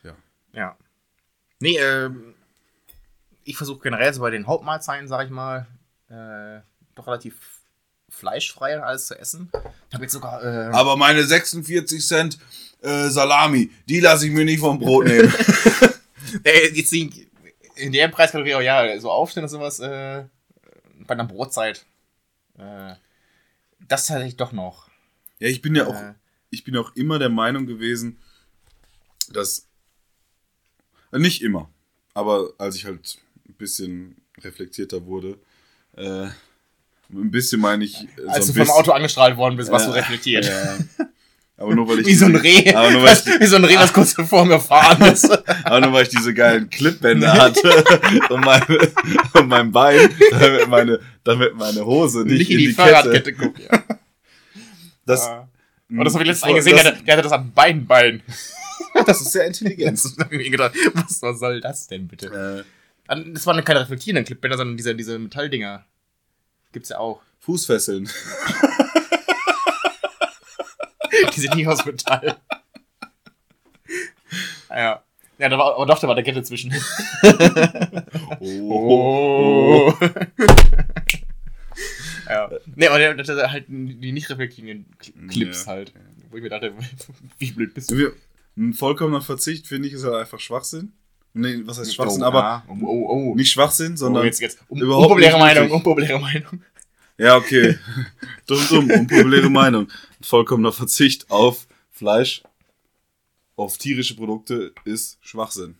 ja. Ja. Nee, ähm, ich versuche generell so bei den Hauptmahlzeiten, sag ich mal, äh, doch relativ fleischfrei alles zu essen. Ich habe jetzt sogar. Äh, Aber meine 46 Cent äh, Salami, die lasse ich mir nicht vom Brot nehmen. [laughs] [laughs] äh, jetzt in der Preiskategorie auch, ja, so aufstehen und sowas, äh, bei einer Brotzeit. Äh, das tatsächlich doch noch. ja, ich bin ja auch, Äh, ich bin auch immer der Meinung gewesen, dass, äh, nicht immer, aber als ich halt ein bisschen reflektierter wurde, äh, ein bisschen meine ich, äh, als so du ein vom Auto angestrahlt worden bist, warst Ja. du reflektiert. Ja. Aber nur weil ich Wie so ein Reh. Aber nur weil ich, [laughs] Wie so ein Reh, das kurz vor mir gefahren ist. [laughs] aber nur weil ich diese geilen Clipbänder hatte [laughs] und mein, und mein Bein, damit meine, damit meine Hose nicht, Nicht in die, Fahrradkette guckt. Ja. Das, Ah. Und das habe ich letztens einen gesehen, das- der, hatte- der hatte das am Beinbein. das ist sehr intelligent. Jetzt habe ich mir gedacht, was, was soll das denn bitte? Äh, Ah, Das waren keine reflektierenden Clipbänder, sondern diese, diese Metalldinger. Gibt's ja auch. Fußfesseln. [laughs] Die sind nicht aus Metall. Ah, Ja. Ja, da war, aber doch, da war der Kette zwischen. [laughs] Oh. ja. Nee, aber der, der halt die nicht reflektierenden Cl- Clips Ja. halt. Wo ich mir dachte, [laughs] wie blöd bist du? Ein vollkommener Verzicht, finde ich, ist halt einfach Schwachsinn. Nee, was heißt Schwachsinn? oh, aber oh, oh, oh. nicht Schwachsinn, sondern. oh, jetzt, jetzt. Um, überhaupt unpopuläre Meinung, unpopuläre Meinung. Ja, okay. [laughs] dumm, dumm, unpopuläre Meinung. Vollkommener Verzicht auf Fleisch, auf tierische Produkte ist Schwachsinn.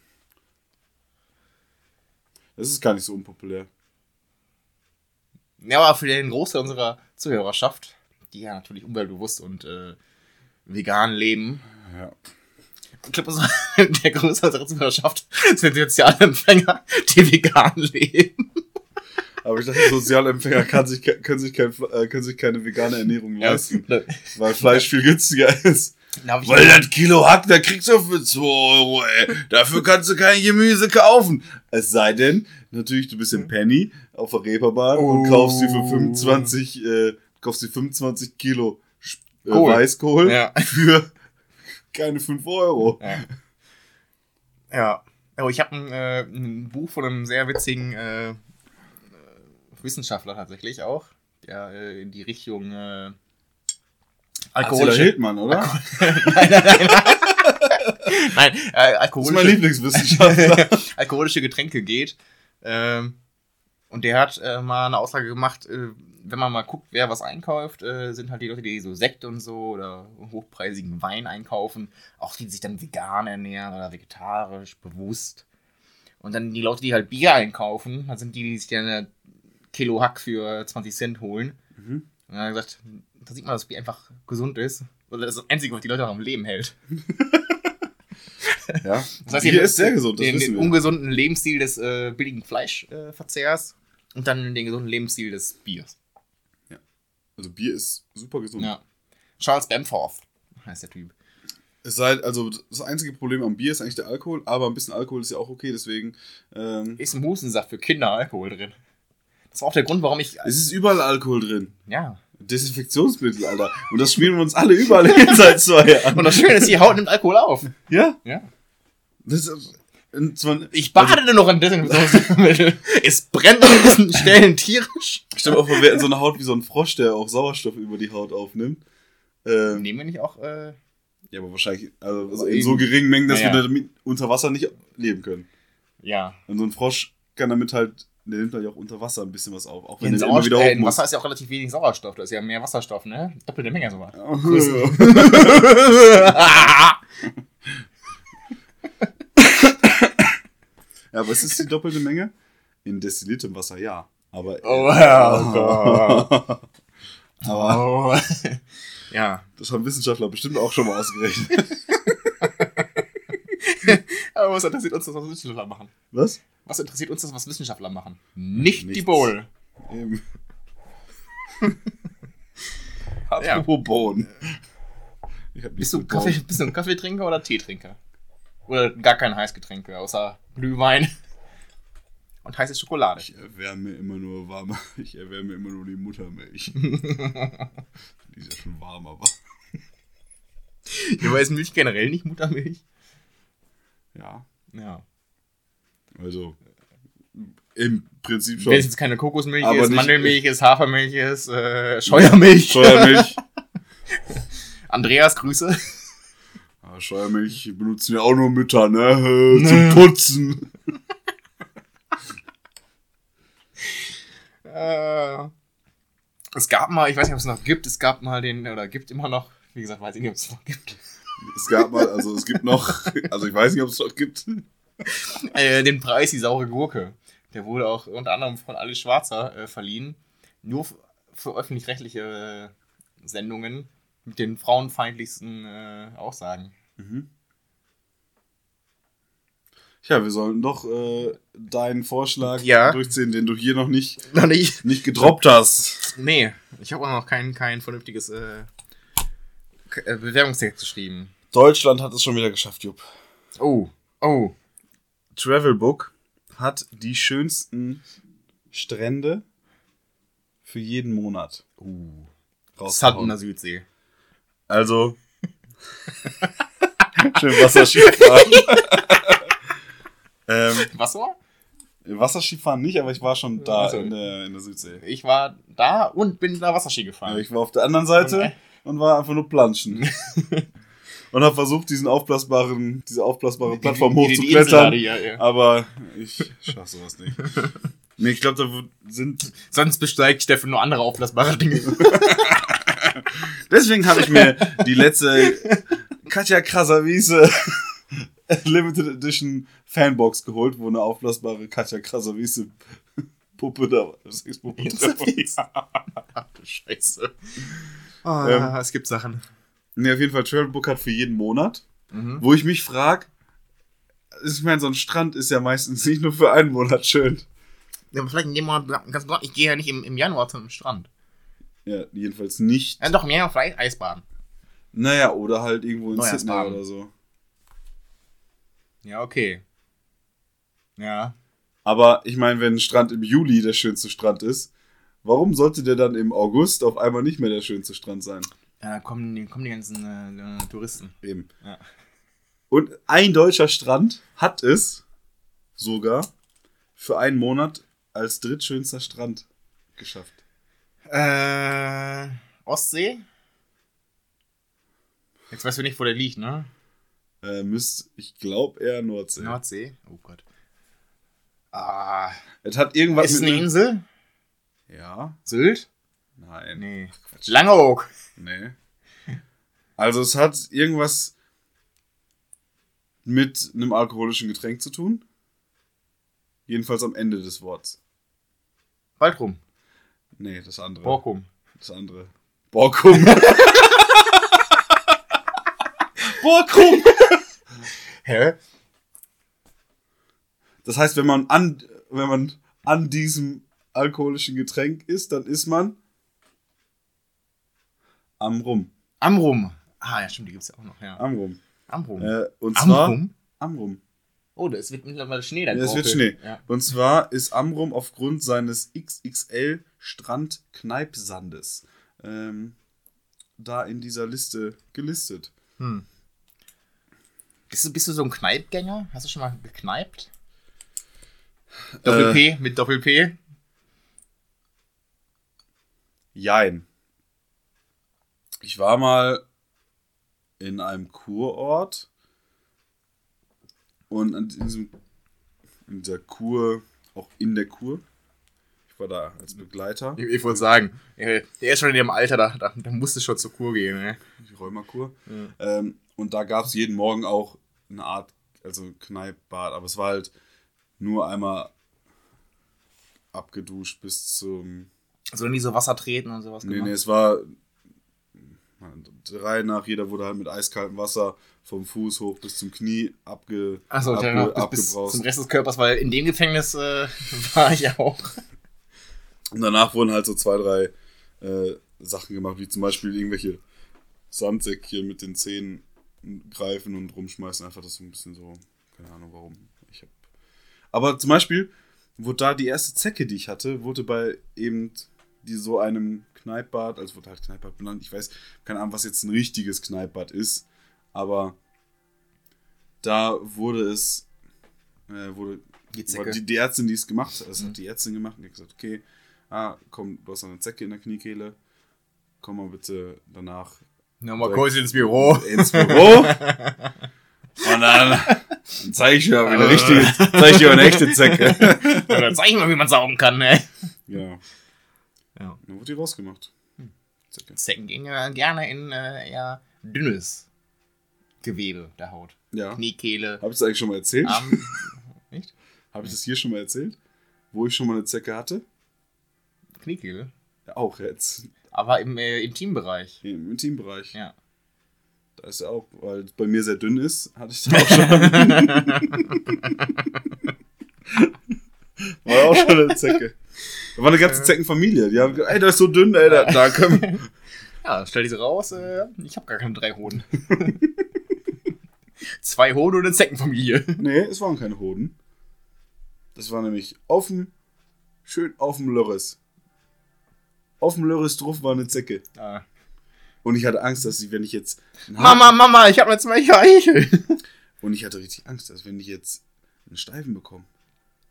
Das ist gar nicht so unpopulär. Ja, aber für den Großteil unserer Zuhörerschaft, die ja natürlich umweltbewusst und äh, vegan leben, Ja. Ich glaube, unsere- der Großteil unserer Zuhörerschaft sind Sozialempfänger, die vegan leben. Aber ich dachte, Sozialempfänger kann sich, können, sich kein, äh, können sich keine vegane Ernährung leisten, ne, weil Fleisch viel günstiger ist. hab ich Weil das Kilo Hack, da kriegst du für 2 Euro, ey. Dafür kannst du kein Gemüse kaufen. Es sei denn, natürlich, du bist im Penny auf der Reeperbahn und Oh. kaufst dir für 25, äh, kaufst dir 25 Kilo äh, Kohl. Weißkohl Ja. für keine 5 Euro. Ja. ja. Aber ich habe ein, äh, ein Buch von einem sehr witzigen äh, äh, Wissenschaftler tatsächlich auch, der äh, in die Richtung äh, alkoholische. Hildmann, oder? [laughs] nein, nein, nein, nein. [laughs] nein, äh, Das ist mein alkoholische, Lieblingswissenschaftler. [laughs] alkoholische Getränke geht. Ähm, und der hat äh, mal eine Aussage gemacht, äh, wenn man mal guckt, wer was einkauft, äh, sind halt die Leute, die so Sekt und so oder hochpreisigen Wein einkaufen, auch die sich dann vegan ernähren oder vegetarisch, bewusst. Und dann die Leute, die halt Bier einkaufen, dann sind die, die sich dann ein Kilo Hack für 20 Cent holen. Mhm. Und dann hat gesagt, da sieht man, dass Bier einfach gesund ist. Oder das ist das Einzige, was die Leute auch am Leben hält. Ja, [laughs] Das heißt, Bier den- ist sehr gesund, das den, wissen den wir. ungesunden Lebensstil des äh, billigen Fleischverzehrs äh, und dann den gesunden Lebensstil des Biers. Also Bier ist super gesund. Ja. Charles Bamforth heißt der Typ. Es sei, also das einzige Problem am Bier ist eigentlich der Alkohol, aber ein bisschen Alkohol ist ja auch okay, deswegen ähm, Ist im Hustensaft für Kinder Alkohol drin. Das war auch der Grund, warum ich. es ist überall Alkohol drin. Ja. Desinfektionsmittel, Alter. Und das schmieren wir uns alle überall hin [laughs] seit zwei Jahren. Und das Schöne ist, die Haut nimmt Alkohol auf. Ja? Ja. Das ist, Ich bade nur noch in Desinfektionsmittel. Es brennt an diesen [laughs] Stellen tierisch. dir auch vor, wir hätten so eine Haut wie so ein Frosch, der auch Sauerstoff über die Haut aufnimmt. Ähm, Nehmen wir nicht auch. Äh, Ja, aber wahrscheinlich also, also in so geringen Mengen, dass Naja. wir damit unter Wasser nicht leben können. ja. Und so ein Frosch kann damit halt der nimmt halt auch unter Wasser ein bisschen was auf. Auch wenn In, er immer wieder äh, hoch in muss. Wasser ist ja auch relativ wenig Sauerstoff. Da ist ja mehr Wasserstoff, ne? Doppelte Menge sogar. [laughs] Ja, aber es ist die doppelte Menge? In destilliertem Wasser, ja. Aber. Oh, ja, [laughs] Gott. aber Oh. [laughs] ja. das haben Wissenschaftler bestimmt auch schon mal ausgerechnet. [laughs] Aber was interessiert uns das, was Wissenschaftler machen? Was? Was interessiert uns das, was Wissenschaftler machen? Nicht die Nichts. Bowl. Eben. Apropos Bohnen. Ich hab Bist du, Kaffee, Bohnen. bist du ein Kaffeetrinker oder Teetrinker? Oder gar kein Heißgetränke, außer Glühwein und heiße Schokolade. Ich erwärme immer nur warme. [laughs] Ich erwärme immer nur die Muttermilch. [laughs] die ist ja schon warm, aber. Aber ist Milch generell nicht Muttermilch? Ja. Ja. Also. Im Prinzip Wenn schon. es jetzt keine Kokosmilch Aber ist, nicht- Mandelmilch ist, Hafermilch ist, äh, Scheuermilch. [laughs] Scheuermilch. Andreas, Grüße. Ah, Scheuermilch benutzen ja auch nur Mütter, ne? Zum Putzen. Äh, es gab mal, ich weiß nicht, ob es noch gibt, es gab mal den, oder gibt immer noch, wie gesagt, weiß ich nicht, ob es noch gibt, Es gab mal, also es gibt noch, also ich weiß nicht, ob es noch gibt. äh, den Preis Die saure Gurke. Der wurde auch unter anderem von Alice Schwarzer äh, verliehen. Nur für öffentlich-rechtliche äh, Sendungen mit den frauenfeindlichsten äh, Aussagen. Ja, wir sollten doch äh, deinen Vorschlag Ja. durchziehen, den du hier noch nicht, [laughs] Noch nicht? nicht gedroppt hast. Nee, ich habe auch noch kein, kein vernünftiges äh, äh, Bewerbungstext geschrieben. Deutschland hat es schon wieder geschafft, Jupp. Oh, oh. Travelbook hat die schönsten Strände für jeden Monat. Uh. Sand in rausgehauen. der Südsee. Also. [laughs] Schön Wasserskifahren. [laughs] ähm, [laughs] Was war? Wasserskifahren nicht, aber ich war schon da Ach so. in der, in der Südsee. Ich war da und bin da Wasserski Ja, gefahren. ich war auf der anderen Seite Okay. und war einfach nur planschen. [laughs] und habe versucht, diesen aufblasbaren, diese aufblasbare Plattform hochzuklettern. Ja, ja. Aber ich schaff sowas nicht. [laughs] Nee, ich glaube, da sind. Sonst besteigt Steffen nur andere auflassbare Dinge. Deswegen habe ich mir die letzte Katja Krasavice [laughs] Limited Edition Fanbox geholt, wo eine aufblasbare Katja Krasavice Puppe da war. Sexpuppe drin war. Ach du Scheiße. Ähm, es gibt Sachen. Nee, auf jeden Fall Travelbook hat für jeden Monat. Mhm. Wo ich mich frage, ich meine, so ein Strand ist ja meistens nicht nur für einen Monat schön. Ja, aber vielleicht in dem Monat ganz besonders. Ich gehe ja nicht im, im Januar zum Strand. Ja, jedenfalls nicht. Ja, doch, im Januar vielleicht Eisbaden. Naja, oder halt irgendwo in Sydney oder so. Ja, okay. Ja. Aber ich meine, wenn ein Strand im Juli der schönste Strand ist, warum sollte der dann im August auf einmal nicht mehr der schönste Strand sein? Ja, da kommen die, kommen die ganzen äh, äh, Touristen. Eben. Ja. Und ein deutscher Strand hat es sogar für einen Monat als drittschönster Strand geschafft. Äh, Ostsee? Jetzt weißt du nicht, wo der liegt, ne? Äh, müsst, ich glaube eher Nordsee. Nordsee? Oh Gott. Ah. Es hat irgendwas Ist eine einem- Insel? Ja, Sylt? nein. Nee. Langeoog. Nee. Also es hat irgendwas mit einem alkoholischen Getränk zu tun. Jedenfalls am Ende des Worts. Waldrum. Nee, das andere. Borkum. Das andere. Borkum. [laughs] Borkum. [laughs] Hä? Das heißt, wenn man an, wenn man an diesem alkoholischen Getränk ist, dann ist man am Rum. Amrum. Ah, ja, stimmt, die gibt's ja auch noch, ja. Am Rum. Amrum. Äh, und zwar Amrum? am Rum. Oh, es wird mittlerweile Schnee da Ja, es wird Schnee. Ja. Und zwar ist Amrum aufgrund seines XXL Strand-Kneipsandes ähm, da in dieser Liste gelistet. Hm. Bist du, bist du so ein Kneipgänger? Hast du schon mal gekneipt? Doppel-P mit Doppel-P? Jein. Ich war mal in einem Kurort und an diesem, in dieser Kur, auch in der Kur, war da als Begleiter. Ich, ich wollte sagen, äh, der ist schon in dem Alter, da, da, da musste schon zur Kur gehen. Ne? Die Rheumakur. Ja. Ähm, und da gab es jeden Morgen auch eine Art, also Kneippbad, aber es war halt nur einmal abgeduscht bis zum. Also nie so Wasser treten und sowas Nee, nee, es war drei nach, jeder wurde halt mit eiskaltem Wasser vom Fuß hoch bis zum Knie abge, Achso, abge, noch bis, bis abgebraust. zum Rest des Körpers, weil in dem Gefängnis äh, [laughs] war ich auch. Und danach wurden halt so zwei, drei äh, Sachen gemacht, wie zum Beispiel irgendwelche Sandsäckchen mit den Zähnen greifen und rumschmeißen. Einfach das so ein bisschen so, keine Ahnung warum. Ich hab... Aber zum Beispiel wurde da die erste Zecke, die ich hatte, wurde bei eben die so einem Kneippbad, also wurde halt Kneippbad benannt. Ich weiß, keine Ahnung, was jetzt ein richtiges Kneippbad ist, aber da wurde es, äh, wurde Die Die, die Ärztin, die es gemacht hat, das hat die Ärztin gemacht und die hat gesagt, okay, ah, komm, du hast eine Zecke in der Kniekehle, komm mal bitte danach Nochmal kurz ins Büro. ins Büro. und dann, dann zeige ich dir mal eine richtige, zeige ich dir mal eine echte Zecke. Dann zeig ich mal, wie man saugen kann, ne? ja. Ja. Dann wurde die rausgemacht. Zecke. Zecken gehen ja gerne in äh, eher dünnes Gewebe der Haut. Ja. Kniekehle, Habe ich das eigentlich schon mal erzählt? Arm. [laughs] Nicht? Habe ich das hier schon mal erzählt? Wo ich schon mal eine Zecke hatte? Kniekehle. Ja, auch jetzt. Aber im äh, Intimbereich. Im Intimbereich. Ja. Da ist ja auch, weil es bei mir sehr dünn ist, hatte ich da auch schon. [laughs] War ja auch schon eine Zecke. Da war eine ganze Zeckenfamilie. Die haben gesagt, ey, der ist so dünn, ey, da, da können wir. [laughs] Ja, stell diese raus, äh, ich habe gar keine drei Hoden. [laughs] Zwei Hoden und eine Zeckenfamilie. Nee, es waren keine Hoden. Das war nämlich dem, schön auf dem Lörres. Auf dem Lörres drauf war eine Zecke. Ah. Und ich hatte Angst, dass sie, wenn ich jetzt. Mama, Mama, ich habe jetzt mal Eichel. [laughs] Und ich hatte richtig Angst, dass wenn ich jetzt einen Steifen bekomme,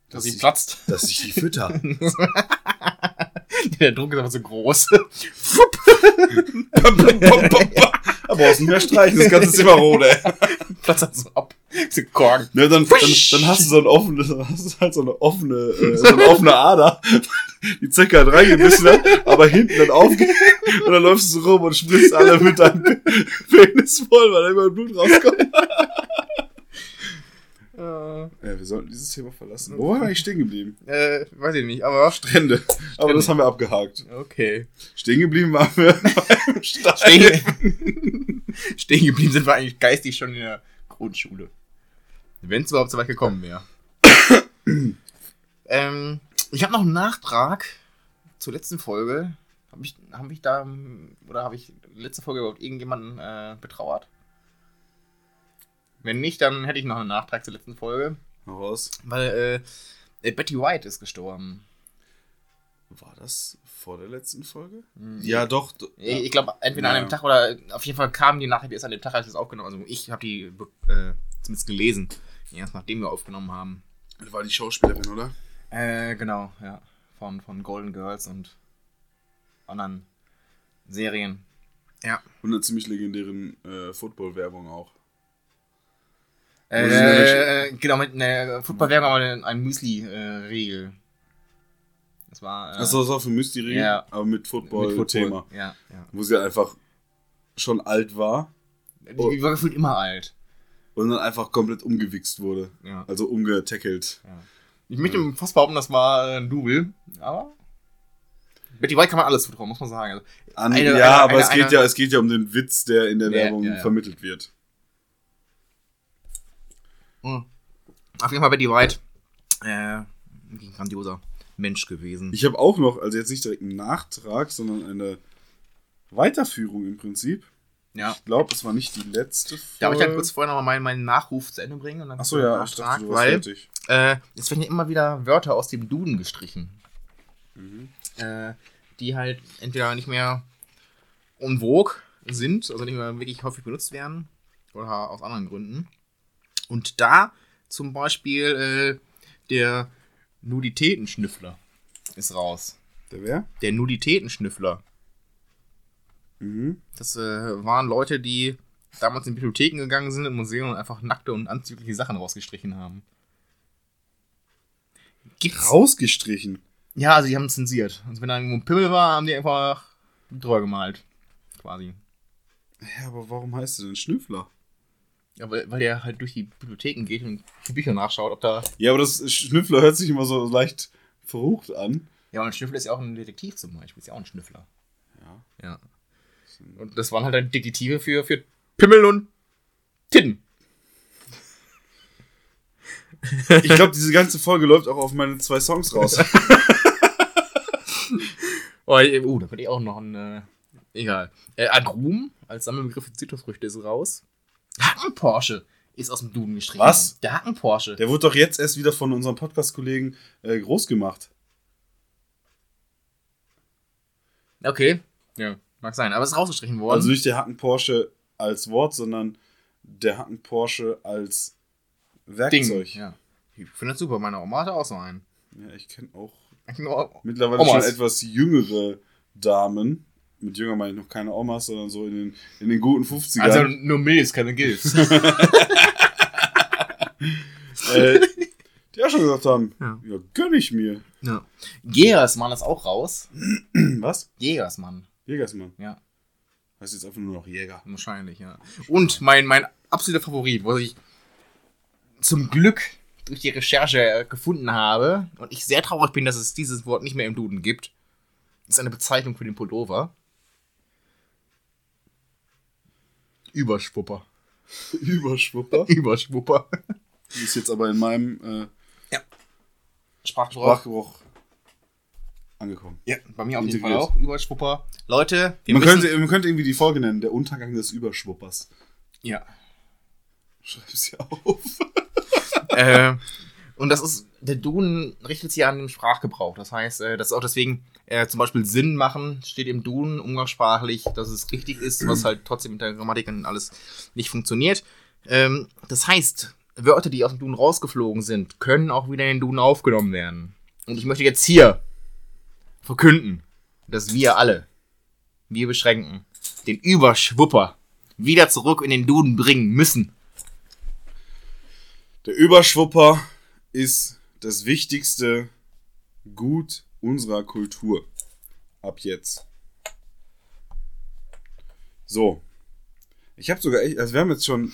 Dass dass, sie ich, platzt. dass ich die fütter. [laughs] Der Druck ist aber so groß. [laughs] da brauchst du nicht mehr streichen, das ganze Zimmer rot, ey. [laughs] Platzt halt so ab. Korn. Ne, dann, dann, dann hast du so ein offenes, hast du halt so eine offene, äh, so eine offene Ader. [laughs] Die Zecke hat reingebissen, ne, aber hinten dann aufgeht und dann läufst du so rum und spritzt alle mit deinem Penis voll, weil da immer Blut rauskommt. [laughs] Äh, Ja, wir sollten dieses Thema verlassen. Wo waren wir eigentlich stehen geblieben? äh, weiß ich nicht, aber Strände. Aber das haben wir abgehakt. okay. Stehen geblieben waren wir [laughs] beim Stein. Stehen, [laughs] stehen geblieben sind wir eigentlich geistig schon in der Grundschule. Wenn es überhaupt so weit gekommen wäre. [coughs] ähm, ich habe noch einen Nachtrag zur letzten Folge. Habe ich, hab ich da, oder habe ich letzte Folge überhaupt irgendjemanden äh, betrauert? Wenn nicht, dann hätte ich noch einen Nachtrag zur letzten Folge. Raus. Weil äh, äh, Betty White ist gestorben. War das vor der letzten Folge? Mhm. Ja, doch. Ich, ich glaube, entweder an Ja. dem Tag oder auf jeden Fall kam die Nachricht erst an dem Tag, als wir es aufgenommen haben. Also ich habe die äh, zumindest gelesen. Erst nachdem wir aufgenommen haben. Das war die Schauspielerin, oder? Äh, genau, ja. Von, von Golden Girls und anderen Serien. Ja. Und eine ziemlich legendären äh, Football-Werbung auch. Äh, genau, mit einer Football-Werbung aber ein, ein Müsli-Regel. das war. Äh, Achso, das war für Mystery, Ja. aber mit Football-Thema. Ja, ja. Wo sie einfach schon alt war Die, die war gefühlt immer alt. und dann einfach komplett umgewichst wurde. Ja. Also umgetackelt. Ich möchte fast behaupten, das war ein Double, aber. Betty White kann man alles zutrauen, muss man sagen. Also, Eine- ja, eine- aber eine- es, geht eine- ja, es geht ja um den Witz, der in der Ja, Werbung ja, ja. vermittelt wird. Mh. Auf jeden Fall Betty White. Äh, ein grandioser Mensch gewesen. Ich habe auch noch, also jetzt nicht direkt einen Nachtrag, sondern eine Weiterführung im Prinzip. ja. Ich glaube, es war nicht die letzte Folge. Darf ich dann kurz vorher noch mal meinen, meinen Nachruf zu Ende bringen? Und dann Achso, ja, ich dachte, du weil fertig. äh, es werden ja immer wieder Wörter aus dem Duden gestrichen. Äh, die halt entweder nicht mehr vogue sind, also nicht mehr wirklich häufig benutzt werden, oder aus anderen Gründen. Und da zum Beispiel äh, der Nuditätenschnüffler ist raus. Der wer? Der Nuditätenschnüffler. Mhm. Das äh, waren Leute, die damals in Bibliotheken gegangen sind, in Museen und einfach nackte und anzügliche Sachen rausgestrichen haben. Gibt's? Rausgestrichen. Ja, also die haben zensiert. Also wenn da irgendwo ein Pimmel war, haben die einfach drüber gemalt. Quasi. Ja, aber warum heißt er denn Schnüffler? Ja, weil, weil der halt durch die Bibliotheken geht und die Bücher nachschaut, ob da. Ja, aber das Schnüffler hört sich immer so leicht verrucht an. Ja, und ein Schnüffler ist ja auch ein Detektiv zum Beispiel. Ist ja auch ein Schnüffler. Ja. Ja. Und das waren halt dann Detektive für, für Pimmel und Titten. Ich glaube, diese ganze Folge läuft auch auf meine zwei Songs raus. [laughs] Oh, uh, da könnte ich auch noch ein. Äh, egal. Äh, Agrum als Sammelbegriff für Zitrusfrüchte ist raus. Hacken-Porsche ist aus dem Duden gestrichen. Was? Der Hacken-Porsche. Der wurde doch jetzt erst wieder von unserem Podcast-Kollegen äh, groß gemacht. Okay. Ja, mag sein. Aber es ist rausgestrichen worden. Also nicht der Hacken Porsche als Wort, sondern der Hacken Porsche als Werkzeug. Ding. Ja. Ich finde das super. Meine Oma hatte auch so einen. Ja, ich kenne auch Nur- mittlerweile Omas. schon etwas jüngere Damen. Mit jünger meine ich noch keine Omas, sondern so in den, in den guten 50ern. Also nur Mills, keine Gills. [laughs] [laughs] äh, die auch schon gesagt haben, Ja. ja, gönn ich mir. ja. Jägersmann ist auch raus. [clears throat] Was? Jägersmann. Jägersmann. Ja, Heißt jetzt einfach nur noch Jäger. wahrscheinlich, ja. Und mein, mein absoluter Favorit, was ich zum Glück durch die Recherche gefunden habe und ich sehr traurig bin, dass es dieses Wort nicht mehr im Duden gibt, ist eine Bezeichnung für den Pullover. Überschwupper. Überschwupper. [laughs] Überschwupper. Die ist jetzt aber in meinem äh, Sprachgebrauch. Sprachgebrauch angekommen. Ja, bei mir auf jeden Fall auch. Überschwupper. Leute, wir Man müssen... könnte, man könnte irgendwie die Folge nennen, der Untergang des Überschwuppers. ja. Schreib's ja auf. [laughs] äh, und das ist, der Duden richtet sich an den Sprachgebrauch. Das heißt, äh, das ist auch deswegen äh, zum Beispiel Sinn machen, steht im Duden umgangssprachlich, dass es richtig ist, was halt trotzdem mit der Grammatik und alles nicht funktioniert. Ähm, das heißt, Wörter, die aus dem Duden rausgeflogen sind, können auch wieder in den Duden aufgenommen werden. Und ich möchte jetzt hier verkünden, dass wir alle, wir beschränken, den Überschwupper wieder zurück in den Duden bringen müssen. Der Überschwupper ist das wichtigste Gut unserer Kultur. Ab jetzt. So. Ich habe sogar echt, also wir haben jetzt schon,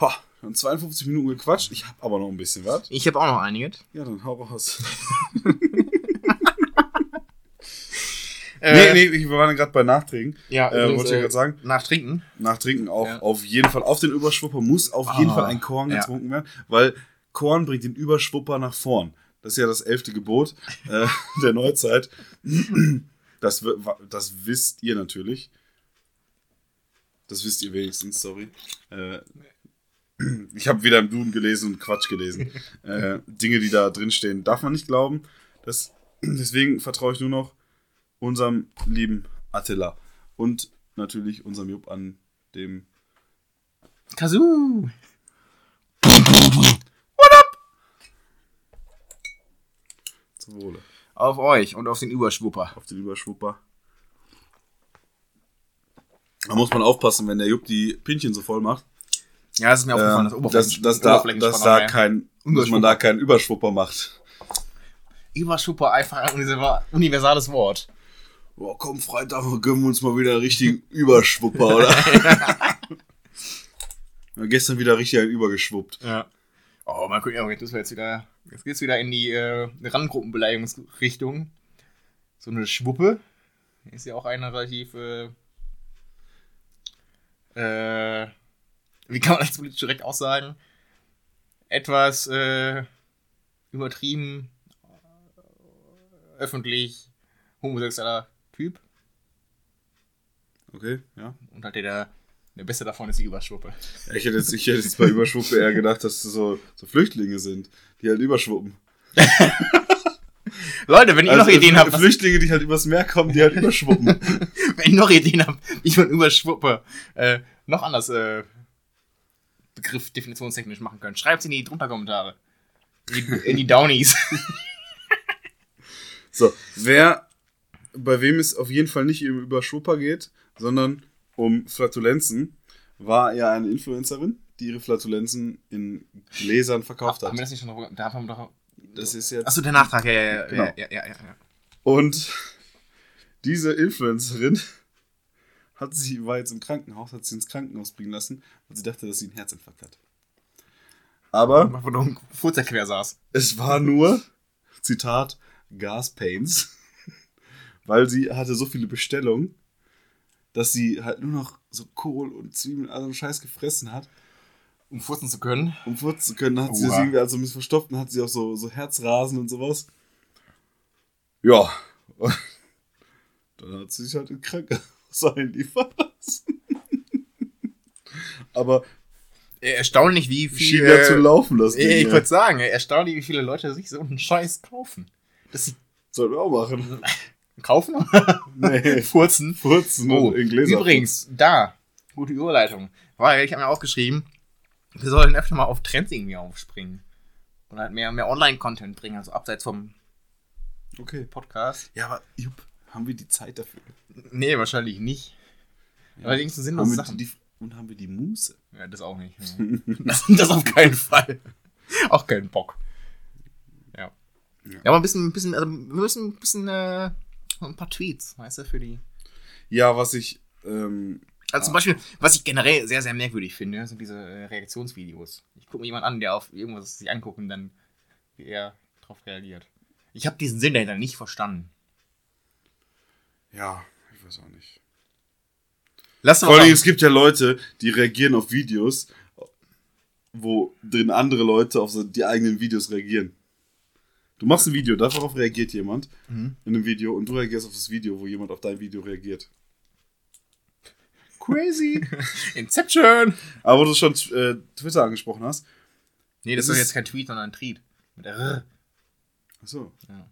ha, schon 52 Minuten gequatscht. Ich habe aber noch ein bisschen was. Ich habe auch noch einiges. Ja, dann hau raus. [laughs] Äh, nee, nee, wir waren gerade bei Nachträgen. Ja, Äh, übrigens, wollte ich gerade sagen. Nach Trinken. Nach Trinken auch Ja. auf jeden Fall. Auf den Überschwupper muss auf Ah, jeden Fall ein Korn ja. getrunken werden, weil Korn bringt den Überschwupper nach vorn. Das ist ja das elfte Gebot äh, [laughs] der Neuzeit. Das, das wisst ihr natürlich. Das wisst ihr wenigstens, sorry. Äh, ich habe wieder im Duden gelesen und Quatsch gelesen. [laughs] Äh, Dinge, die da drin stehen, darf man nicht glauben. Das, deswegen vertraue ich nur noch unserem lieben Attila und natürlich unserem Jupp an dem Kazoo. Zum Wohle. Auf euch und auf den Überschwupper. Auf den Überschwupper. Da muss man aufpassen, wenn der Jupp die Pinchen so voll macht. Ja, das ist mir aufgefallen, Ähm, das dass, da, dass da kein, dass man da keinen Überschwupper macht. Überschwupper einfach ein universa- universales Wort. Boah, komm, Freitag gönnen wir uns mal wieder einen richtigen Überschwupper, oder? [laughs] Ja, gestern wieder richtig ein übergeschwuppt. Ja. Oh, mal gucken, ja, jetzt ist jetzt wieder, jetzt geht's wieder in die äh, Randgruppenbeleidigungsrichtung. So eine Schwuppe ist ja auch eine relativ, äh, äh, wie kann man das politisch direkt aussagen? Etwas äh, übertrieben, äh, öffentlich homosexueller Typ. Okay, ja. Und halt der, der beste davon ist die Überschwuppe. Ja, Ich hätte jetzt, ich hätte jetzt bei Überschwuppe eher gedacht, dass das so, so Flüchtlinge sind, die halt überschwuppen. [laughs] Leute, wenn ihr noch Ideen habt, Flüchtlinge, die halt übers Meer kommen, die halt überschwuppen. [laughs] wenn ihr noch Ideen habt, wie man Überschwuppe äh, noch anders äh, Begriff definitionstechnisch machen könnt, schreibt es in die drunter Kommentare. In die, in die Downies. [laughs] So, wer, bei wem es auf jeden Fall nicht um Überschwupper geht, sondern um Flatulenzen, war ja eine Influencerin, die ihre Flatulenzen in Gläsern verkauft Haben wir hat. das nicht schon noch, da haben wir doch, Das ist jetzt. Achso, der Nachtrag, ja, ja, ja. Genau. ja, ja, ja, ja. Und [laughs] diese Influencerin [laughs] hat sie, war jetzt im Krankenhaus, hat sie ins Krankenhaus bringen lassen, weil sie dachte, dass sie einen Herzinfarkt hat. Aber Wo du ein Furzer quer saß. es war nur, Zitat, Gaspains, [laughs] weil sie hatte so viele Bestellungen, dass sie halt nur noch so Kohl und Zwiebeln, also Scheiß gefressen hat. Um furzen zu können. Um furzen zu können, hat sie Oha. das irgendwie also ein bisschen verstopft und hat sie auch so, so Herzrasen und sowas. Ja. Und [laughs] dann hat sie sich halt im Krankenhaus [laughs] einliefern lassen. [laughs] Aber Erstaunlich, wie viel. schien ja zu laufen, das. Äh, ich wollte sagen, erstaunlich, wie viele Leute sich so einen Scheiß kaufen. Sie Sollten wir auch machen. Kaufen? [laughs] Nee. [laughs] Furzen. Furzen Oh, und in Gläser. übrigens, da. Gute Überleitung. Weil ich habe mir aufgeschrieben, wir sollen öfter mal auf Trends irgendwie aufspringen. Und halt mehr, mehr Online-Content bringen, also abseits vom Okay. Podcast. Ja, aber Jupp, haben wir die Zeit dafür? Nee, wahrscheinlich nicht. Ja. Allerdings sind wir Sachen. die, und haben wir die Muße? Ja, das auch nicht. Ja. [laughs] Das, das auf keinen Fall. Auch keinen Bock. Ja. Ja. Ja, aber ein bisschen, ein bisschen, also wir müssen ein bisschen, äh, ein paar Tweets, weißt du, für die. Ja, was ich. Ähm, Also zum Ah. Beispiel, was ich generell sehr, sehr merkwürdig finde, sind diese äh, Reaktionsvideos. Ich gucke mir jemanden an, der auf irgendwas sich anguckt und dann, wie er drauf reagiert. Ich habe diesen Sinn dahinter nicht verstanden. ja, ich weiß auch nicht. Lass Vor allem, es gibt ja Leute, die reagieren auf Videos, wo drin andere Leute auf so die eigenen Videos reagieren. Du machst ein Video, darauf reagiert jemand Mhm. in einem Video und du reagierst auf das Video, wo jemand auf dein Video reagiert. Crazy. [laughs] Inception. Aber wo du schon äh, Twitter angesprochen hast. Nee, das Das ist jetzt kein Tweet, sondern ein Tweet. Mit R. Achso. Ja.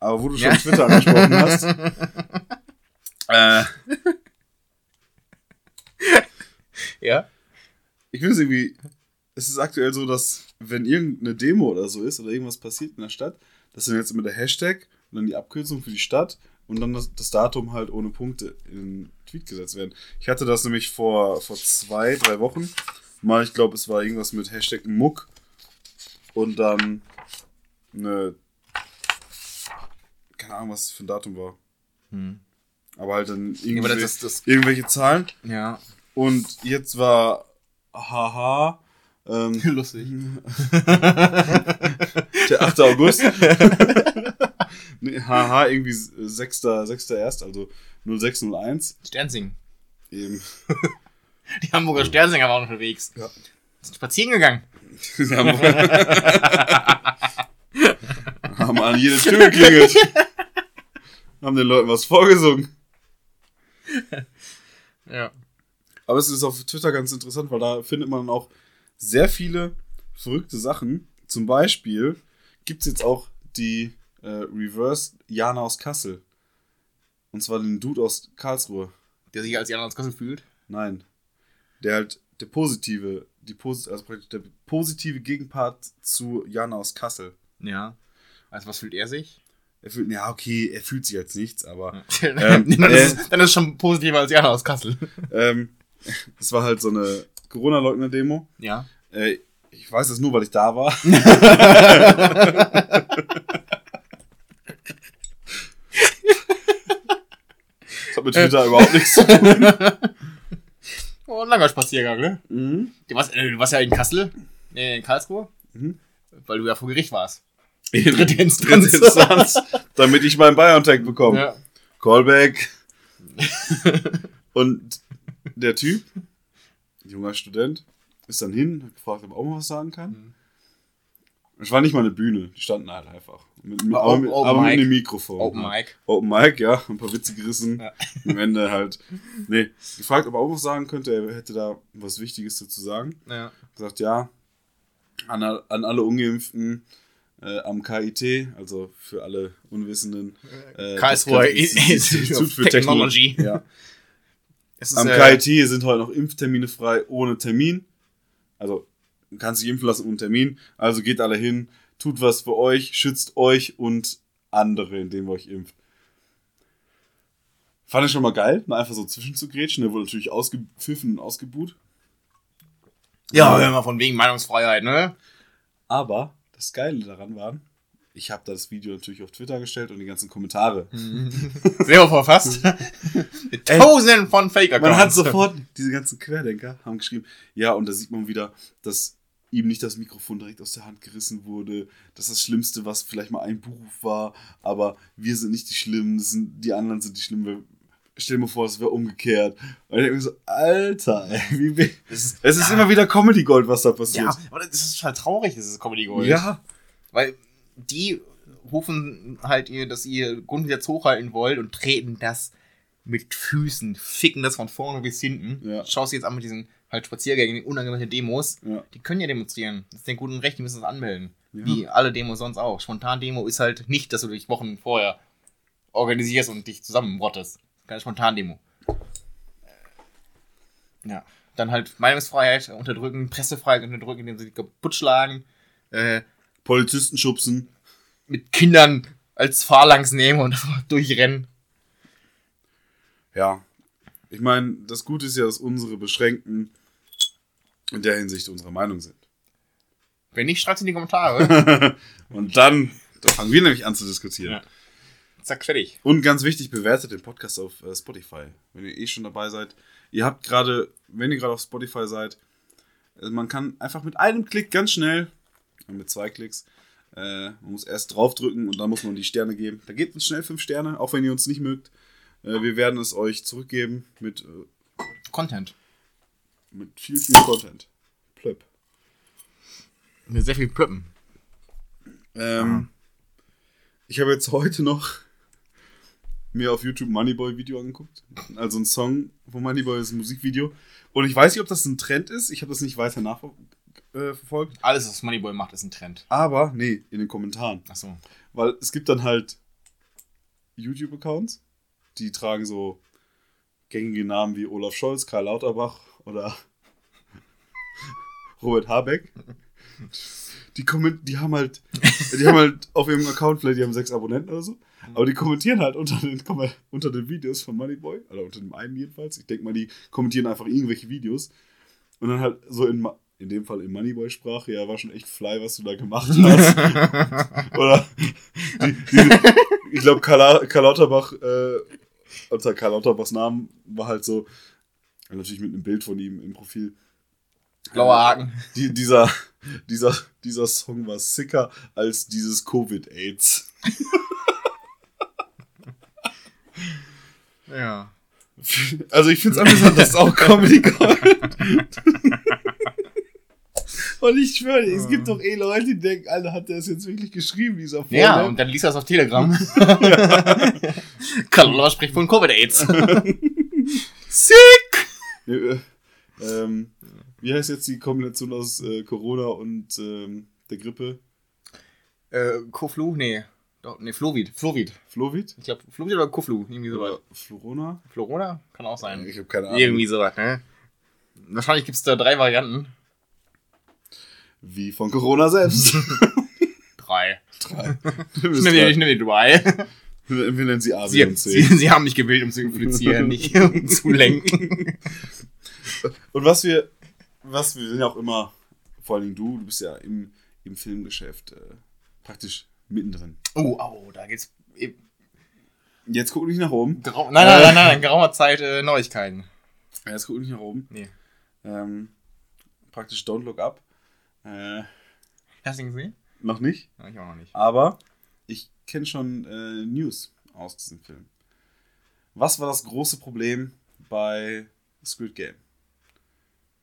Aber wo du schon Ja. Twitter angesprochen hast. [laughs] äh, [laughs] Ja. ich finde es irgendwie. Es ist aktuell so, dass, wenn irgendeine Demo oder so ist oder irgendwas passiert in der Stadt, dass dann jetzt immer der Hashtag und dann die Abkürzung für die Stadt und dann das, das Datum halt ohne Punkte in den Tweet gesetzt werden. Ich hatte das nämlich vor, vor zwei, drei Wochen mal, ich glaube, es war irgendwas mit Hashtag Muck und dann eine. Keine Ahnung, was das für ein Datum war. Hm. Aber halt dann Ja, irgendwie, aber das das. irgendwelche Zahlen. Ja. Und jetzt war haha ähm, [laughs] Lustig. [laughs] der 8. August. [laughs] nee, haha, irgendwie 6. 6. erst, also 0601. Sternsing. Eben. Die Hamburger Sternsinger waren unterwegs. Ja. Sind spazieren gegangen. Haben an jede Tür geklingelt. haben den Leuten was vorgesungen. Ja. Aber es ist auf Twitter ganz interessant, weil da findet man auch sehr viele verrückte Sachen. Zum Beispiel gibt es jetzt auch die äh, Reverse Jana aus Kassel. Und zwar den Dude aus Karlsruhe. Der sich als Jan aus Kassel fühlt. Nein. Der halt der positive, die Posi also praktisch der positive Gegenpart zu Jana aus Kassel. Ja. Also was fühlt er sich? Er fühlt, ja, okay, er fühlt sich als nichts, aber [laughs] dann, Ähm, ist, dann ist es schon positiver als Jan aus Kassel. ähm, [laughs] es war halt so eine Corona-Leugner-Demo. Ja. Äh, ich weiß es nur, weil ich da war. [laughs] das hat mit Twitter überhaupt nichts zu tun. [laughs] Oh, ein langer Spaziergang, ne? Mhm. Du warst, äh, du warst ja in Kassel, äh, in Karlsruhe, Mhm. weil du ja vor Gericht warst. [laughs] Dritte Dritte Instanz. Instanz, damit ich meinen BioNTech bekomme. Ja. Callback. Und der Typ, junger Student, ist dann hin, hat gefragt, ob er auch mal was sagen kann. Mhm. Es war nicht mal eine Bühne, die standen halt einfach. Mit, mit, aber mit, aber mit einem Mikrofon. Open ja. Mic. Open Mic, ja, ein paar Witze gerissen. Ja. Am Ende halt, nee, gefragt, ob er auch was sagen könnte, er hätte da was Wichtiges dazu sagen. Ja. Gesagt, ja, an, an alle Ungeimpften äh, am KIT, also für alle Unwissenden. Äh, Karlsruher Institut Institute für of Technology. Technologie. Ja. Es ist, Am äh, KIT sind heute noch Impftermine frei ohne Termin. Also, man kann sich impfen lassen ohne Termin. Also geht alle hin, tut was für euch, schützt euch und andere, indem ihr euch impft. Fand ich schon mal geil, mal einfach so zwischenzugrätschen. Der wurde natürlich ausgepfiffen und ausgebuht. Ja, hör mal von wegen Meinungsfreiheit, ne? Aber das Geile daran war, Ich habe das Video natürlich auf Twitter gestellt und die ganzen Kommentare. [laughs] Sehr verfasst. Mit Tausenden von Fake-Accounts. Man hat sofort, diese ganzen Querdenker haben geschrieben, ja, und da sieht man wieder, dass ihm nicht das Mikrofon direkt aus der Hand gerissen wurde, dass das Schlimmste, was vielleicht mal ein Beruf war, aber wir sind nicht die Schlimmen, das sind, die anderen sind die Schlimmen. Stell dir mal vor, es wäre umgekehrt. Und ich denke mir so, Alter, ey, wie, wie, Das ist, es ist immer wieder Comedy Gold, was da passiert. ja, aber das ist total traurig, das ist Comedy Gold. ja. Weil die rufen halt ihr, dass ihr Grundgesetz hochhalten wollt und treten das mit Füßen, ficken das von vorne bis hinten. Ja. Schaust du jetzt an mit diesen halt Spaziergängen, unangemeldete Demos. Ja. Die können ja demonstrieren. Das ist den guten Recht, die müssen das anmelden. Ja. Wie alle Demos sonst auch. Spontan-Demo ist halt nicht, dass du dich Wochen vorher organisierst und dich zusammenrottest. Keine Spontan-Demo. Ja. Dann halt Meinungsfreiheit unterdrücken, Pressefreiheit unterdrücken, indem sie die kaputt schlagen. Äh, Polizisten schubsen. mit Kindern als Phalanx nehmen und durchrennen. Ja. Ich meine, das Gute ist ja, dass unsere Beschränkten in der Hinsicht unserer Meinung sind. Wenn nicht, schreibt in die Kommentare. [laughs] Und dann, da fangen wir nämlich an zu diskutieren. Ja. Zack, fertig. Und ganz wichtig, bewertet den Podcast auf äh, Spotify, wenn ihr eh schon dabei seid. Ihr habt gerade, wenn ihr gerade auf Spotify seid, äh, man kann einfach mit einem Klick ganz schnell, äh, mit zwei Klicks, äh, man muss erst draufdrücken und dann muss man die Sterne geben. Da gebt uns schnell fünf Sterne, auch wenn ihr uns nicht mögt. Äh, wir werden es euch zurückgeben mit, äh, Content. mit viel, viel Content. Plöpp. Mit sehr viel Plöppen. Ähm, Ich habe jetzt heute noch mir auf YouTube Moneyboy Video angeguckt. Also ein Song von Moneyboy ist ein Musikvideo. Und ich weiß nicht, ob das ein Trend ist. Ich habe das nicht weiter nachverfolgt. Alles, was Moneyboy macht, ist ein Trend. Aber, nee, in den Kommentaren. Achso. Weil es gibt dann halt YouTube-Accounts, die tragen so gängige Namen wie Olaf Scholz, Karl Lauterbach oder [laughs] Robert Habeck. Die, komment die haben halt, die haben halt auf ihrem Account vielleicht, die haben sechs Abonnenten oder so, aber die kommentieren halt unter den, Kom- unter den Videos von Moneyboy, oder unter dem einen jedenfalls. Ich denke mal, die kommentieren einfach irgendwelche Videos und dann halt so in, in dem Fall in Moneyboy-Sprache, ja, war schon echt fly, was du da gemacht hast. [laughs] Oder die, die, ich glaube, Karl, Karl Lauterbach, äh, unter Karl Lauterbachs Namen war halt so, natürlich mit einem Bild von ihm im Profil. Blauer Haken. Die, dieser, dieser, dieser Song war sicker als dieses Covid-Aids. Ja. Also ich finde es amüsant, dass es auch Comedy Gold. [laughs] Und ich schwöre dir, es gibt doch eh Leute, die denken, Alter, hat der es jetzt wirklich geschrieben, dieser Vorname? Ja, und dann liest er es auf Telegram. [laughs] Karl spricht von Covid-Aids. [laughs] Sick! Nee, äh, ähm, wie heißt jetzt die Kombination aus äh, Corona und ähm, der Grippe? Äh, Koflu? Nee. Doch, nee, Flovid. Flovid. Flovid? Ich glaube, Flovid oder Koflu. Irgendwie sowas. Florona? Florona? Kann auch sein. Ich habe keine Ahnung. Irgendwie sowas, ne? Wahrscheinlich gibt es da drei Varianten. Wie von Corona selbst. [laughs] Drei. Drei. Ich nehme die, ich nehme die drei. Wir nennen sie A, B Sie, und sie, C. sie haben mich gewählt, um zu implizieren, [laughs] nicht um zu lenken. Und was wir, was wir sind ja auch immer, vor allen Dingen du, du bist ja im, im Filmgeschäft äh, praktisch mittendrin. Oh, oh, da geht's. eh- Jetzt guck nicht nach oben. Grau nein, nein, nein, nein, in geraumer Zeit äh, Neuigkeiten. Jetzt guck nicht nach oben. Nee. Ähm, praktisch Don't Look Up. Äh, Hast du ihn gesehen? noch nicht. Ja, ich auch noch nicht. Aber ich kenne schon äh, News aus diesem Film. Was war das große Problem bei Squid Game?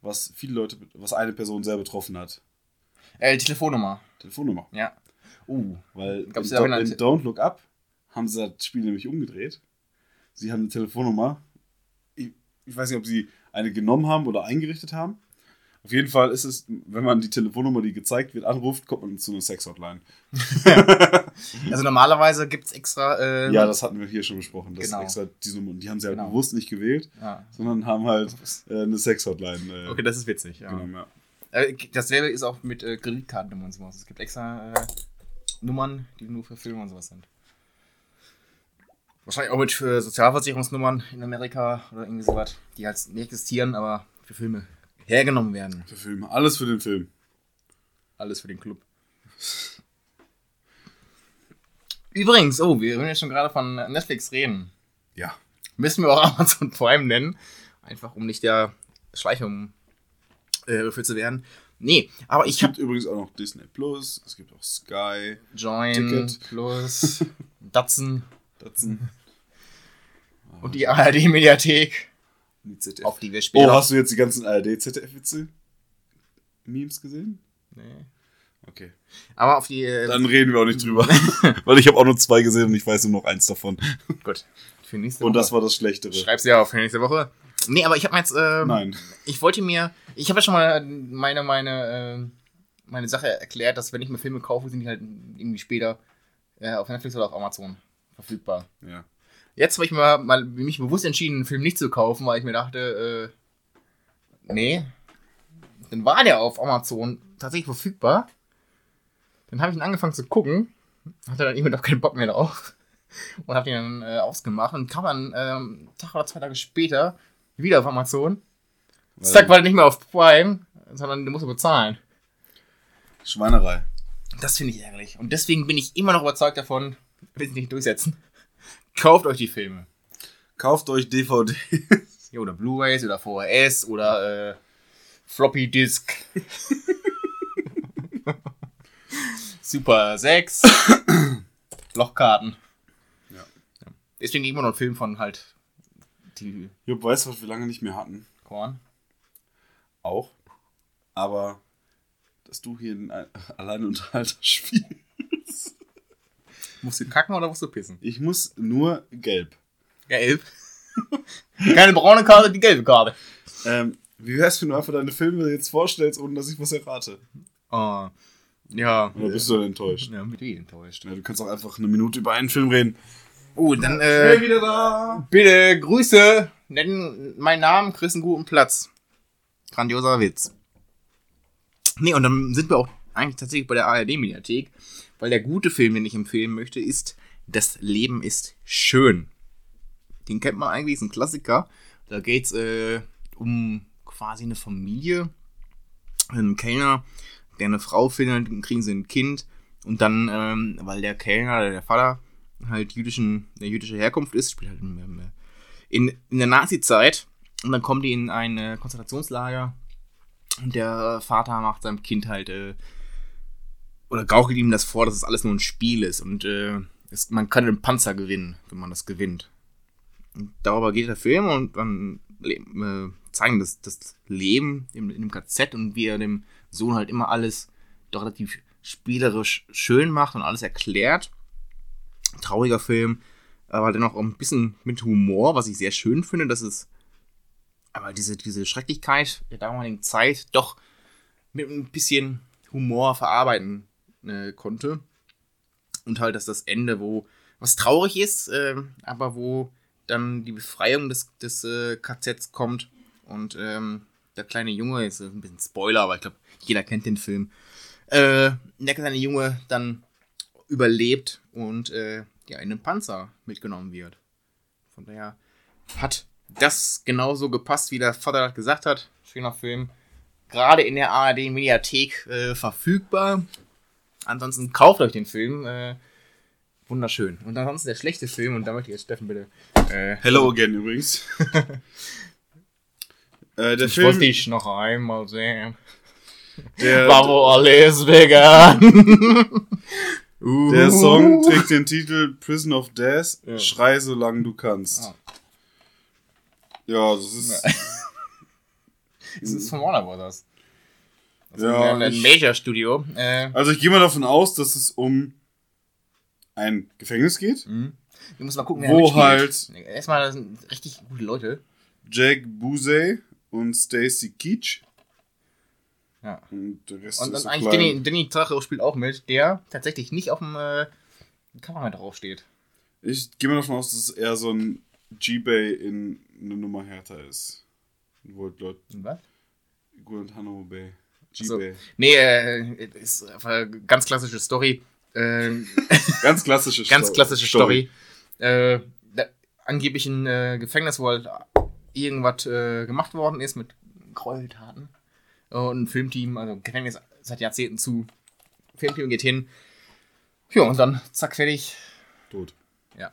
Was viele Leute, was eine Person sehr betroffen hat. Äh, Telefonnummer. Telefonnummer. Ja. Uh. Weil in, Gab's ja Do in Don't Look Up haben sie das Spiel nämlich umgedreht. Sie haben eine Telefonnummer. Ich, ich weiß nicht, ob sie eine genommen haben oder eingerichtet haben. Auf jeden Fall ist es, wenn man die Telefonnummer, die gezeigt wird, anruft, kommt man zu einer Sex-Hotline. [laughs] Also normalerweise gibt's extra. Äh, Ja, das hatten wir hier schon besprochen. Das Genau. extra diese Nummer. Und die haben sie halt Genau. bewusst nicht gewählt, ja. sondern haben halt äh, eine Sex-Hotline äh, Okay, das ist witzig. Ja. genommen. Ja. Äh, dasselbe ist auch mit äh, Kreditkartennummern und sowas. Es gibt extra äh, Nummern, die nur für Filme und sowas sind. Wahrscheinlich auch mit äh, Sozialversicherungsnummern in Amerika oder irgendwie sowas, die halt nicht existieren, aber für Filme hergenommen werden. Für Filme. Alles für den Film. Alles für den Club. Übrigens, oh, wir wollen ja schon gerade von Netflix reden. Ja. Müssen wir auch [laughs] Amazon Prime nennen. Einfach um nicht der Schleichung äh, zu werden. Nee, aber Es ich habe gibt übrigens auch noch Disney Plus, es gibt auch Sky, Join Ticket. Plus [laughs] Datsen Datsen, und die ARD-Mediathek, die ZDF. auf die wir Oh, später. hast du jetzt die ganzen ARD-ZDF-Witze? Memes gesehen? Nee. Okay. Aber auf die. Äh, Dann reden wir auch nicht drüber. [laughs] Weil ich habe auch nur zwei gesehen und ich weiß nur noch eins davon. gut. Für nächste Und Woche. das war das Schlechtere. Schreib's ja auf für nächste Woche. Nee, aber ich habe jetzt. Ähm, Nein. Ich wollte mir. Ich habe ja schon mal meine, meine, äh, meine Sache erklärt, dass wenn ich mir Filme kaufe, sind die halt irgendwie später äh, auf Netflix oder auf Amazon verfügbar. Ja. Jetzt habe ich mir mal mich bewusst entschieden, einen Film nicht zu kaufen, weil ich mir dachte, äh, nee. Dann war der auf Amazon tatsächlich verfügbar. Dann habe ich ihn angefangen zu gucken, hatte dann irgendwann doch keinen Bock mehr drauf und habe ihn dann äh, ausgemacht und kam dann ähm, Tag oder zwei Tage später wieder auf Amazon. Weil- Zack, war nicht mehr auf Prime, sondern du musst bezahlen. Schweinerei. Das finde ich ärgerlich. Und deswegen bin ich immer noch überzeugt davon, will es nicht durchsetzen. Kauft euch die Filme. Kauft euch DVD. [laughs] Ja, oder Blu-rays oder VHS oder äh, Floppy Disk. [laughs] Super 6. Lochkarten. Ja. Deswegen immer noch ein Film von halt die Jupp, weißt du, was wir lange nicht mehr hatten? Korn. Auch. Aber, dass du hier einen Al- [laughs] Alleinunterhalter spielst. Musst du kacken oder musst du pissen? Ich muss nur gelb. Gelb. [laughs] Keine braune Karte, die gelbe Karte. Ähm, wie wär's, wenn du einfach deine Filme jetzt vorstellst, ohne dass ich was errate? Oh. Ja. Oder bist du dann enttäuscht? Ja, mit wie enttäuscht. Ja, du kannst auch einfach eine Minute über einen Film reden. Oh, dann äh, wieder da! bitte Grüße, nennen meinen Namen, kriegst einen guten Platz. Grandioser Witz. Nee, und dann sind wir auch eigentlich tatsächlich bei der ARD-Mediathek, weil der gute Film, den ich empfehlen möchte, ist Das Leben ist schön. Den kennt man eigentlich, ist ein Klassiker. Da geht's äh, um quasi eine Familie, einen Kellner, der eine Frau findet, dann kriegen sie ein Kind und dann, ähm, weil der Kellner, der Vater, halt jüdischen, der jüdische Herkunft ist, spielt halt in, in, in der Nazi-Zeit und dann kommen die in ein äh, Konzentrationslager und der Vater macht seinem Kind halt äh, oder gaukelt ihm das vor, dass es alles nur ein Spiel ist und äh, es, man kann den Panzer gewinnen, wenn man das gewinnt. Und darüber geht der Film und dann äh, zeigen das, das Leben in, in dem KZ und wie er dem Sohn halt immer alles doch relativ spielerisch schön macht und alles erklärt. Trauriger Film, aber dennoch auch ein bisschen mit Humor, was ich sehr schön finde, dass es aber diese, diese Schrecklichkeit der damaligen Zeit doch mit ein bisschen Humor verarbeiten äh, konnte. Und halt, dass das Ende, wo was traurig ist, äh, aber wo dann die Befreiung des, des äh, KZs kommt und ähm, der kleine Junge, ist ein bisschen Spoiler, aber ich glaube, jeder kennt den Film, äh, der kleine Junge dann überlebt und äh, ja, in den Panzer mitgenommen wird. Von daher hat das genauso gepasst, wie der Vater gesagt hat. Schöner Film. Gerade in der ARD-Mediathek äh, verfügbar. Ansonsten kauft euch den Film. Äh, wunderschön. Und ansonsten der schlechte Film, und da möchte ich jetzt Steffen bitte. Äh, Hello again übrigens. [laughs] äh, der ich Film, wollte dich noch einmal sehen. der, [laughs] War wo alles vegan. uh. [laughs] der Song trägt den Titel Prison of Death. Ja. Schrei, solange du kannst. Ah. Ja, das ist. Das ist von Warner Brothers. Das Ja, ist ein Major-Studio. Äh, Also ich gehe mal davon aus, dass es um ein Gefängnis geht. du musst mal gucken, Wo wer mitspielt. halt- Erstmal, sind richtig gute Leute. Jack Busey und Stacy Keach. Ja. Und der Rest Und ist dann so eigentlich. Danny, Danny Trejo spielt auch mit, der tatsächlich nicht auf dem äh, mit draufsteht. Ich gehe mal davon aus, dass es eher so ein G-Bay in eine Nummer härter ist. Wo halt Leute Was? Guantanamo Bay. So. G-Bay. Nee, äh, ist einfach eine ganz klassische Story. Ähm, [laughs] Ganz klassische [laughs] ganz Sto- klassische Story. Äh, da, angeblich ein äh, Gefängnis, wo halt irgendwas äh, gemacht worden ist mit Gräueltaten. Und ein Filmteam, also Gefängnis seit Jahrzehnten zu. Filmteam geht hin. Ja, und dann zack, fertig. Tot. Ja.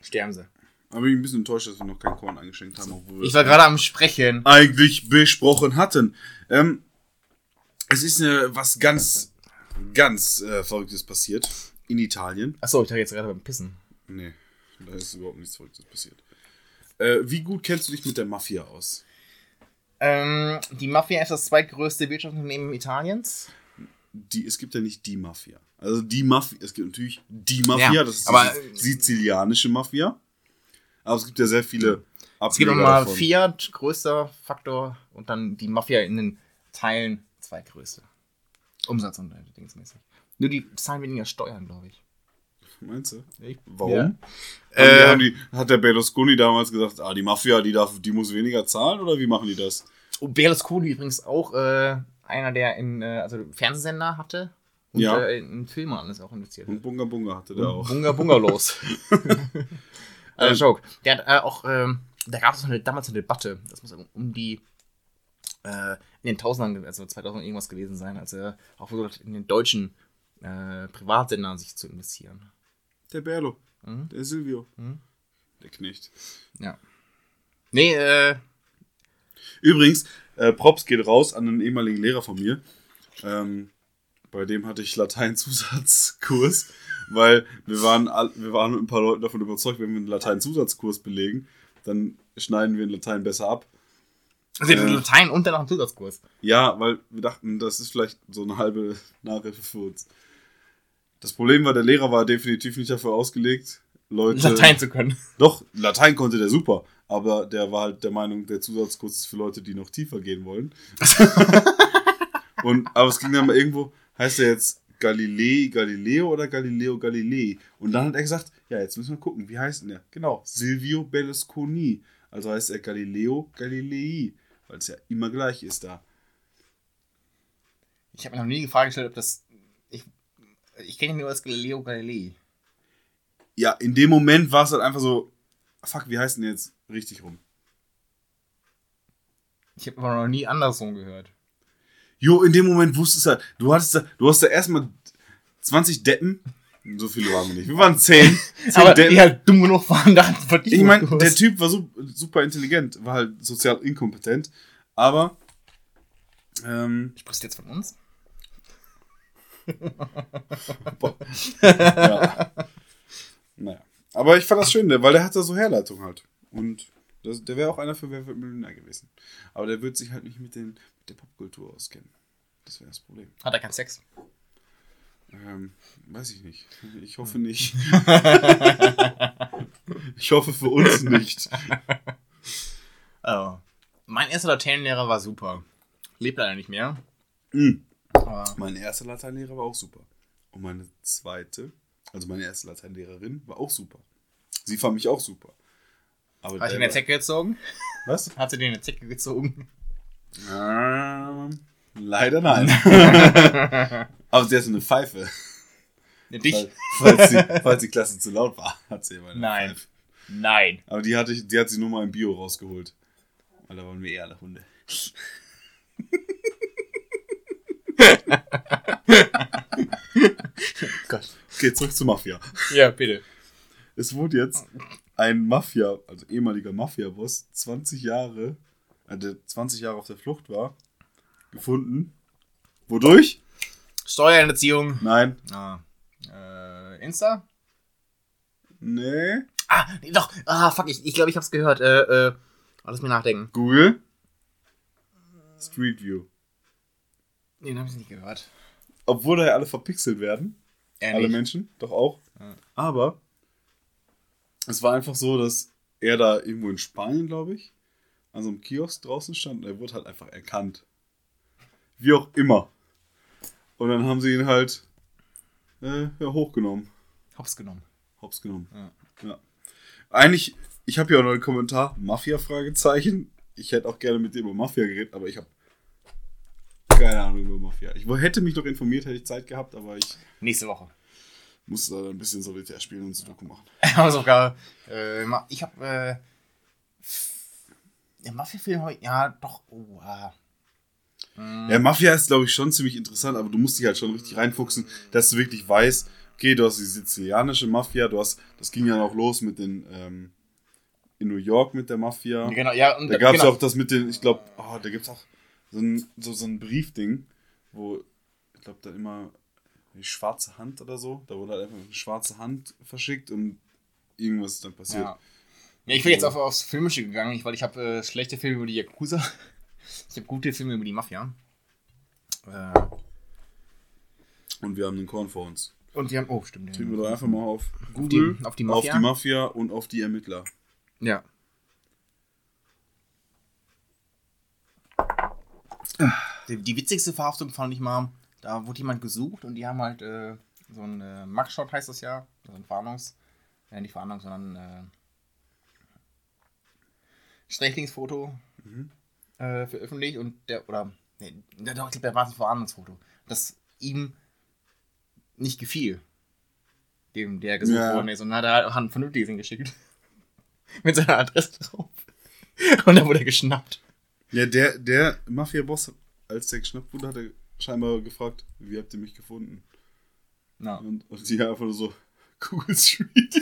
Sterben sie. Aber ich bin ein bisschen enttäuscht, dass wir noch kein Korn eingeschenkt haben, obwohl wir Ich war gerade am Sprechen. eigentlich besprochen hatten. Ähm, es ist äh, was ganz, ganz äh, Verrücktes passiert in Italien. Achso, ich dachte jetzt gerade beim Pissen. Nee, da ist überhaupt nichts Verrücktes passiert. Äh, wie gut kennst du dich mit der Mafia aus? Ähm, die Mafia ist das zweitgrößte Wirtschaftsunternehmen Italiens. Die, es gibt ja nicht die Mafia. Also die Mafia, es gibt natürlich die Mafia, Ja, das ist die sizilianische Mafia. Aber es gibt ja sehr viele Es gibt Ableger nochmal davon. Fiat, größter Faktor, und dann die Mafia in den Teilen, zweitgrößte. Umsatz und dingsmäßig. Nur die zahlen weniger Steuern, glaube ich. Meinst du? Ich- Warum? Ja. Äh, die, hat der Berlusconi damals gesagt, ah, die Mafia, die, darf, die muss weniger zahlen oder wie machen die das? Und Berlusconi übrigens auch äh, einer, der in äh, also Fernsehsender hatte und Ja. äh, in Filme alles auch investiert Und hat. Bunga Bunga hatte der auch. Bunga Bunga los. [laughs] [laughs] also Ähm, Joke. Der hat äh, auch, ähm, da gab es damals eine Debatte, das muss um, die äh, in den Tausendern, also 2000 irgendwas gewesen sein, als er auch versucht hat, in den deutschen äh, Privatsendern sich zu investieren. Der Berlo. Mhm. Der Silvio. Mhm. Der Knecht. Ja. Nee, äh, Übrigens, äh, Props geht raus an einen ehemaligen Lehrer von mir. Ähm, bei dem hatte ich Latein-Zusatzkurs, weil wir waren, wir waren mit ein paar Leuten davon überzeugt, wenn wir einen Latein-Zusatzkurs belegen, dann schneiden wir in Latein besser ab. also Äh. Latein und dann noch einen Zusatzkurs. Ja, weil wir dachten, das ist vielleicht so eine halbe Nachhilfe für uns. Das Problem war, der Lehrer war definitiv nicht dafür ausgelegt, Leute. Latein zu können. Doch, Latein konnte der super, aber der war halt der Meinung, der Zusatzkurs ist für Leute, die noch tiefer gehen wollen. [laughs] Und, aber es ging dann mal irgendwo, heißt er jetzt Galilei, Galileo oder Galileo Galilei? Und dann hat er gesagt, ja, jetzt müssen wir gucken, wie heißt denn der? Genau, Silvio Berlusconi. Also heißt er Galileo Galilei, weil es ja immer gleich ist da. Ich habe mir noch nie die Frage gestellt, ob das. Ich, ich kenne ihn nur als Galileo Galilei. Ja, in dem Moment war es halt einfach so, fuck, wie heißt denn jetzt richtig rum? Ich habe aber noch nie andersrum gehört. Jo, in dem Moment wusstest du halt, du hattest da, du hast da erstmal 20 Deppen. So viele waren wir nicht. Wir waren 10. 10 [laughs] Aber Deppen. die halt dumm genug waren, da verdient. Ich meine, der Typ war so, super intelligent, war halt sozial inkompetent, aber ähm, Sprichst du jetzt von uns? ja. naja. Aber ich fand das schön, weil der hat da so Herleitung halt. Und das, der wäre auch einer für Wer wird Millionär gewesen. Aber der wird sich halt nicht mit, den, mit der Popkultur auskennen. Das wäre das Problem. Hat er keinen Sex? Ähm, weiß ich nicht. Ich hoffe nicht. [laughs] ich hoffe für uns nicht. [laughs] Oh. Mein erster Lateinlehrer war super. Lebt leider nicht mehr. Mhm. Mein erster Lateinlehrer war auch super. Und meine zweite, also meine erste Lateinlehrerin, war auch super. Sie fand mich auch super. Aber hat sie eine Zecke gezogen? Was? [laughs] Hat sie dir eine Zecke gezogen? Ähm, leider nein. [laughs] Aber sie hatte eine Pfeife. Dich? Weil- Falls die, falls die Klasse zu laut war, hat sie immer eine Nein. Pfeife. Nein. Aber die, hatte ich, die hat sie nur mal im Bio rausgeholt. Weil da waren wir eher alle Hunde. [laughs] Gott. Okay, zurück zur Mafia. Ja, bitte. Es wurde jetzt ein Mafia, also ehemaliger Mafia-Boss, 20 Jahre, äh, der 20 Jahre auf der Flucht war, gefunden. Wodurch? Steuerhinterziehung. Nein. Ah. Äh, Insta? Nee. Ah, nee, doch. Ah, fuck, ich, ich glaube, ich hab's gehört. Äh, äh, lass mir nachdenken. Google. Street View. Nee, den hab ich nicht gehört. Obwohl da ja alle verpixelt werden. Er alle. Menschen, doch auch. Ja. Aber es war einfach so, dass er da irgendwo in Spanien, glaube ich, an so einem Kiosk draußen stand und er wurde halt einfach erkannt. Wie auch immer. Und dann haben sie ihn halt äh, ja, hochgenommen. Hops genommen. Hops genommen. Ja. Ja. Eigentlich, ich habe hier auch noch einen Kommentar, Mafia-Fragezeichen. Ich hätte auch gerne mit dir über Mafia geredet, aber ich habe keine Ahnung über Mafia. Ich hätte mich noch informiert, hätte ich Zeit gehabt, aber ich Nächste Woche. Musste da ein bisschen Solitär spielen und Sudoku machen. [laughs] Hausaufgabe. Äh, ich hab, äh. Der Mafia-Film habe ich. Ja, doch. Oh, ah. Ja, Mafia ist, glaube ich, schon ziemlich interessant, aber du musst dich halt schon richtig reinfuchsen, dass du wirklich weißt, okay, du hast die sizilianische Mafia, du hast, das ging ja auch los mit den, ähm, in New York mit der Mafia. Genau, ja, und Da gab es genau. auch das mit den, ich glaube, oh, da gibt es auch so ein, so, so ein Briefding, wo, ich glaube, da immer die schwarze Hand oder so, da wurde halt einfach eine schwarze Hand verschickt und irgendwas ist dann passiert. Ja. ja, ich bin jetzt auf, aufs Filmische gegangen, weil ich habe äh, schlechte Filme über die Yakuza. [laughs] Ich habe gute Filme über die Mafia. Äh, Und wir haben den Korn vor uns. und wir haben, oh, stimmt. Drücken wir doch einfach mal auf auf Google, die, auf die auf Mafia. die Mafia und auf die Ermittler. Ja. Die, die witzigste Verhaftung fand ich mal, da wurde jemand gesucht und die haben halt äh, so ein äh, Mugshot heißt das ja, so ein Warnungs, äh, nicht Warnung, sondern äh, Strächlingsfoto äh, veröffentlicht und der, oder, nee, der, doch, ich glaube, der war ein Warnungsfoto, das ihm nicht gefiel, dem, der gesucht Ja. worden ist und dann hat er halt auch ein vernünftiges hingeschickt. [laughs] Mit seiner Adresse drauf. Und dann wurde er geschnappt. Ja, der, der Mafia-Boss, als der geschnappt wurde, hat er scheinbar gefragt, wie habt ihr mich gefunden? Ja. Und, und die einfach nur so, Google Street.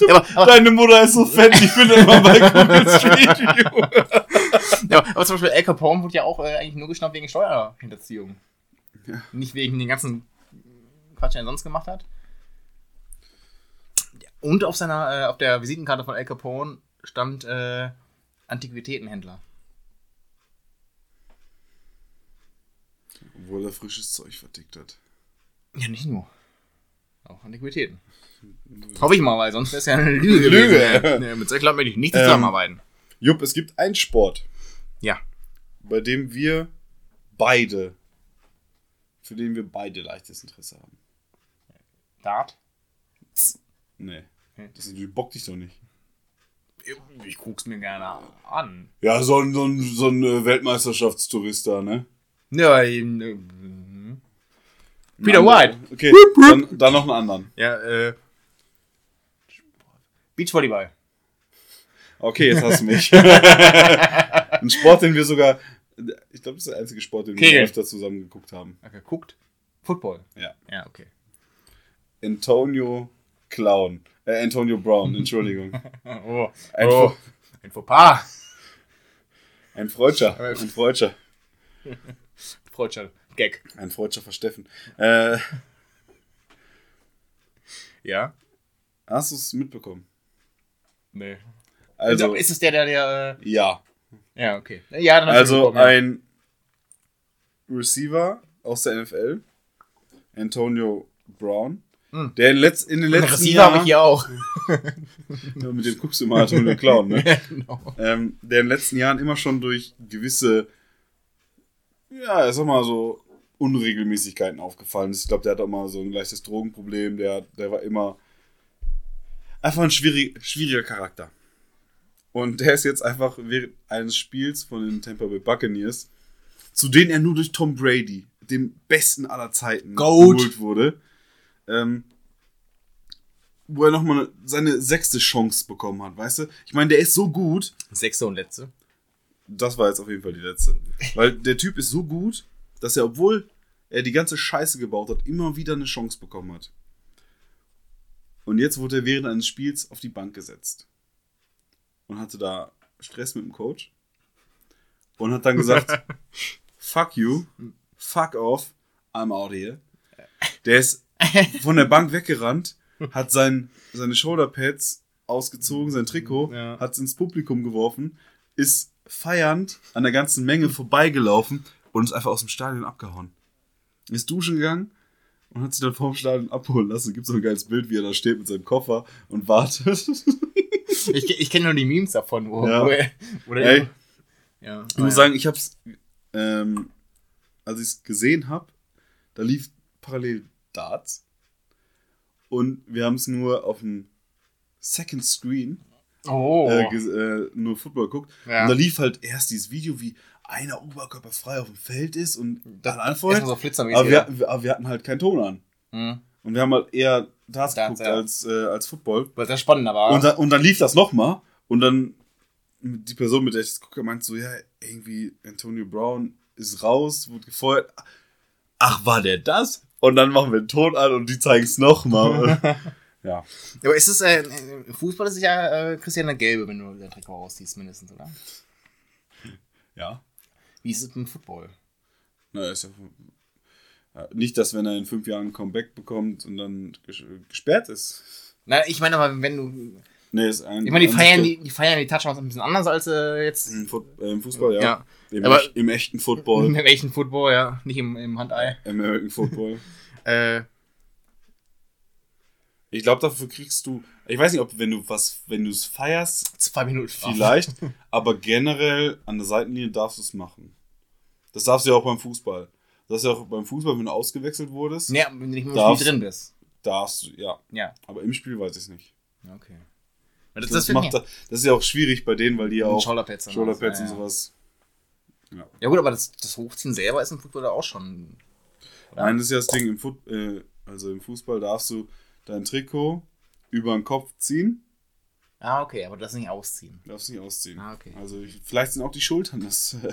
Ja, aber, aber, Deine Mutter ist so fett, ich finde immer bei Google Street View. ja, aber zum Beispiel Al Capone wurde ja auch äh, eigentlich nur geschnappt wegen Steuerhinterziehung. Ja. Nicht wegen den ganzen Quatsch, den er sonst gemacht hat. Und auf seiner, äh, auf der Visitenkarte von Al Capone stand äh, Antiquitätenhändler. Obwohl er frisches Zeug vertickt hat. Ja, nicht nur. Auch Antiquitäten. Hoffe ich mal, weil sonst wäre es ja eine Lüge Lüge. gewesen. Nee, mit solchen Leuten möchte ich nicht Ähm, zusammenarbeiten. Jupp, es gibt einen Sport, Ja. bei dem wir beide, für den wir beide leichtes Interesse haben. Dart? Nee, Hm. das natürlich bockt dich doch nicht. Ich guck's mir gerne an. Ja, so ein, so ein, so ein äh, Weltmeisterschaftstourist da, ne? Ja, eben, äh, Peter White. Okay, dann, dann noch einen anderen. Ja, äh. Beachvolleyball. Okay, jetzt hast du mich. [laughs] ein Sport, den wir sogar, ich glaube, das ist der einzige Sport, den wir Kegeln. öfter zusammen geguckt haben. Okay, guckt. Football. Ja. Ja, okay. Antonio Clown. Äh, Antonio Brown, [laughs] Entschuldigung. Oh. Ein, oh. Ein Fauxpas. ein Freudscher. Ein Freudscher. [laughs] Freudscher. Gag. Ein Freudscher Versteffen. Äh, Ja? hast du es mitbekommen? Nee. Also, ist es der, der, der. ja. Äh, ja, okay. Ja, dann Also ja. ein Receiver aus der NFL, Antonio Brown, Hm. der in, letz in den letzten Receiver habe Jahren, ich hier auch. [laughs] Ja, mit dem guckst du immer Antonio Clown, ne? [laughs] ja, genau. ähm, der in den letzten Jahren immer schon durch gewisse, ja, ich sag mal so, Unregelmäßigkeiten aufgefallen ist. Ich glaube, der hat auch mal so ein leichtes Drogenproblem, der, der war immer einfach ein schwierig, schwieriger Charakter. Und der ist jetzt einfach während eines Spiels von den Tampa Bay Buccaneers, zu denen er nur durch Tom Brady, dem besten aller Zeiten, Goat. geholt wurde, ähm, wo er nochmal seine sechste Chance bekommen hat, weißt du? Ich meine, der ist so gut, Sechste und letzte. Das war jetzt auf jeden Fall die letzte. Weil der Typ ist so gut, dass er, obwohl er die ganze Scheiße gebaut hat, immer wieder eine Chance bekommen hat. Und jetzt wurde er während eines Spiels auf die Bank gesetzt. Und hatte da Stress mit dem Coach. Und hat dann gesagt, [laughs] fuck you, fuck off, I'm out here. Der ist [laughs] von der Bank weggerannt, hat sein, seine Shoulderpads ausgezogen, sein Trikot, Ja. hat es ins Publikum geworfen, ist feiernd an der ganzen Menge vorbeigelaufen und ist einfach aus dem Stadion abgehauen. Ist duschen gegangen und hat sich dann vorm Stadion abholen lassen. Gibt so ein geiles Bild, wie er da steht mit seinem Koffer und wartet. [laughs] Ich, ich kenne nur die Memes davon, wo, Ja. wo er. Wo Ey. ja, Ich muss sagen, ich hab's, ähm, als ich es gesehen habe, da lief parallel Darts und wir haben es nur auf dem Second Screen Oh. äh, äh, nur Football geguckt Ja. und da lief halt erst dieses Video, wie einer oberkörperfrei auf dem Feld ist und das Erstmal anfeuert, so aber wir, aber wir hatten halt keinen Ton an Mhm. und wir haben halt eher Darts, geguckt ja. als, äh, als Football Weil das spannender war. und, dann, und dann lief das nochmal und dann die Person, mit der ich das gucke, meint so, ja, irgendwie Antonio Brown ist raus, wurde gefeuert. Ach, war der das? Und dann machen wir den Ton an und die zeigen es nochmal. [laughs] ja. Aber ist es, äh, im Fußball ist es ja, äh, Christian, eine gelbe, wenn du dein Trikot ausziehst, mindestens, oder? Ja. Wie ist es im Football? Na, ist ja, ja, nicht, dass wenn er in fünf Jahren ein Comeback bekommt und dann ges- gesperrt ist. Na, ich meine aber, wenn du. Nee, ist ein. Ich meine, die feiern die, die feiern die Touchdowns ein bisschen anders als äh, jetzt Im, äh, Im Fußball, ja. Ja. Im, Aber- Im echten Football. [laughs] im echten Football, ja. Nicht im, im Handei. Im American Football. [laughs] Äh, Ich glaube, dafür kriegst du. Ich weiß nicht, ob wenn du was, wenn du es feierst, zwei Minuten vielleicht, [laughs] aber generell an der Seitenlinie darfst du es machen. Das darfst du ja auch beim Fußball. Das ist ja auch beim Fußball, wenn du ausgewechselt wurdest, Ja, wenn du nicht mehr im Spiel drin bist. darfst du, ja. Ja. Aber im Spiel weiß ich es nicht. Okay. Das, Das, das, macht, das ist ja auch schwierig bei denen, weil die ja auch Shoulderpads. Shoulderpads und sowas. Ja. Ja gut, aber das, Hochziehen selber ist im Football auch schon. Ja. Nein, das ist ja das Ding im, Foot, äh, also im Fußball darfst du dein Trikot über den Kopf ziehen, Ah, okay, aber das nicht ausziehen. darfst nicht ausziehen. Ah, okay. Also ich, vielleicht sind auch die Schultern das, äh,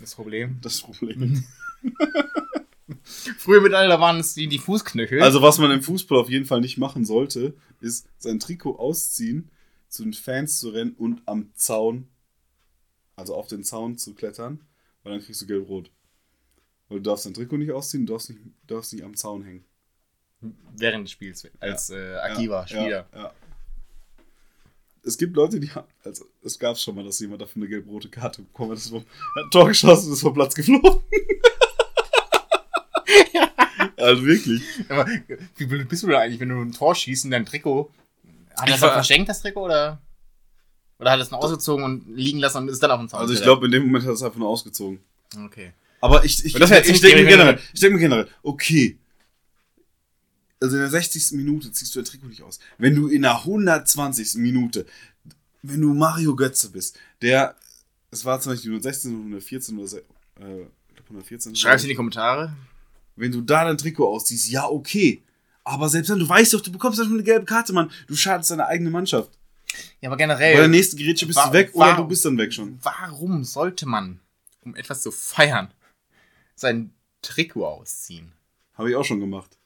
Das Problem. [laughs] das Problem. [laughs] Früher mit da waren es die, die Fußknöchel. Also was man im Fußball auf jeden Fall nicht machen sollte, ist sein Trikot ausziehen, zu den Fans zu rennen und am Zaun, also auf den Zaun zu klettern, weil dann kriegst du gelb-rot. Weil du darfst dein Trikot nicht ausziehen, du darfst nicht, du darfst nicht am Zaun hängen. Während des Spiels als äh, aktiver ja, Spieler. Ja, ja. Es gibt Leute, die haben, also es gab schon mal, dass jemand dafür eine gelb-rote Karte bekommen hat, das war, hat ein Tor geschossen und ist vom Platz geflogen. [laughs] also wirklich. Aber wie blöd bist du da eigentlich, wenn du ein Tor schießt und dein Trikot. Hat er das auch verschenkt, das Trikot, oder? Oder hat er es noch ausgezogen und liegen lassen und ist dann auf dem Zaun? Also ich glaube, in dem Moment hat er es einfach nur ausgezogen. Okay. Aber ich, ich, ich, ich denke mir generell, ich denke mir generell, okay. Also in der 60. Minute ziehst du dein Trikot nicht aus. Wenn du in der 120. Minute, wenn du Mario Götze bist, der, es war zum Beispiel 116 oder 114 oder äh, ich glaub 114. Schreib's in die Kommentare. Wenn du da dein Trikot ausziehst, ja, okay. Aber selbst dann, du weißt doch, du bekommst doch schon eine gelbe Karte, Mann. Du schadest deine eigene Mannschaft. Ja, aber Bei der generell. nächsten Gerätsche bist du weg oder du bist dann weg schon. Warum sollte man, um etwas zu feiern, sein Trikot ausziehen? Habe ich auch schon gemacht.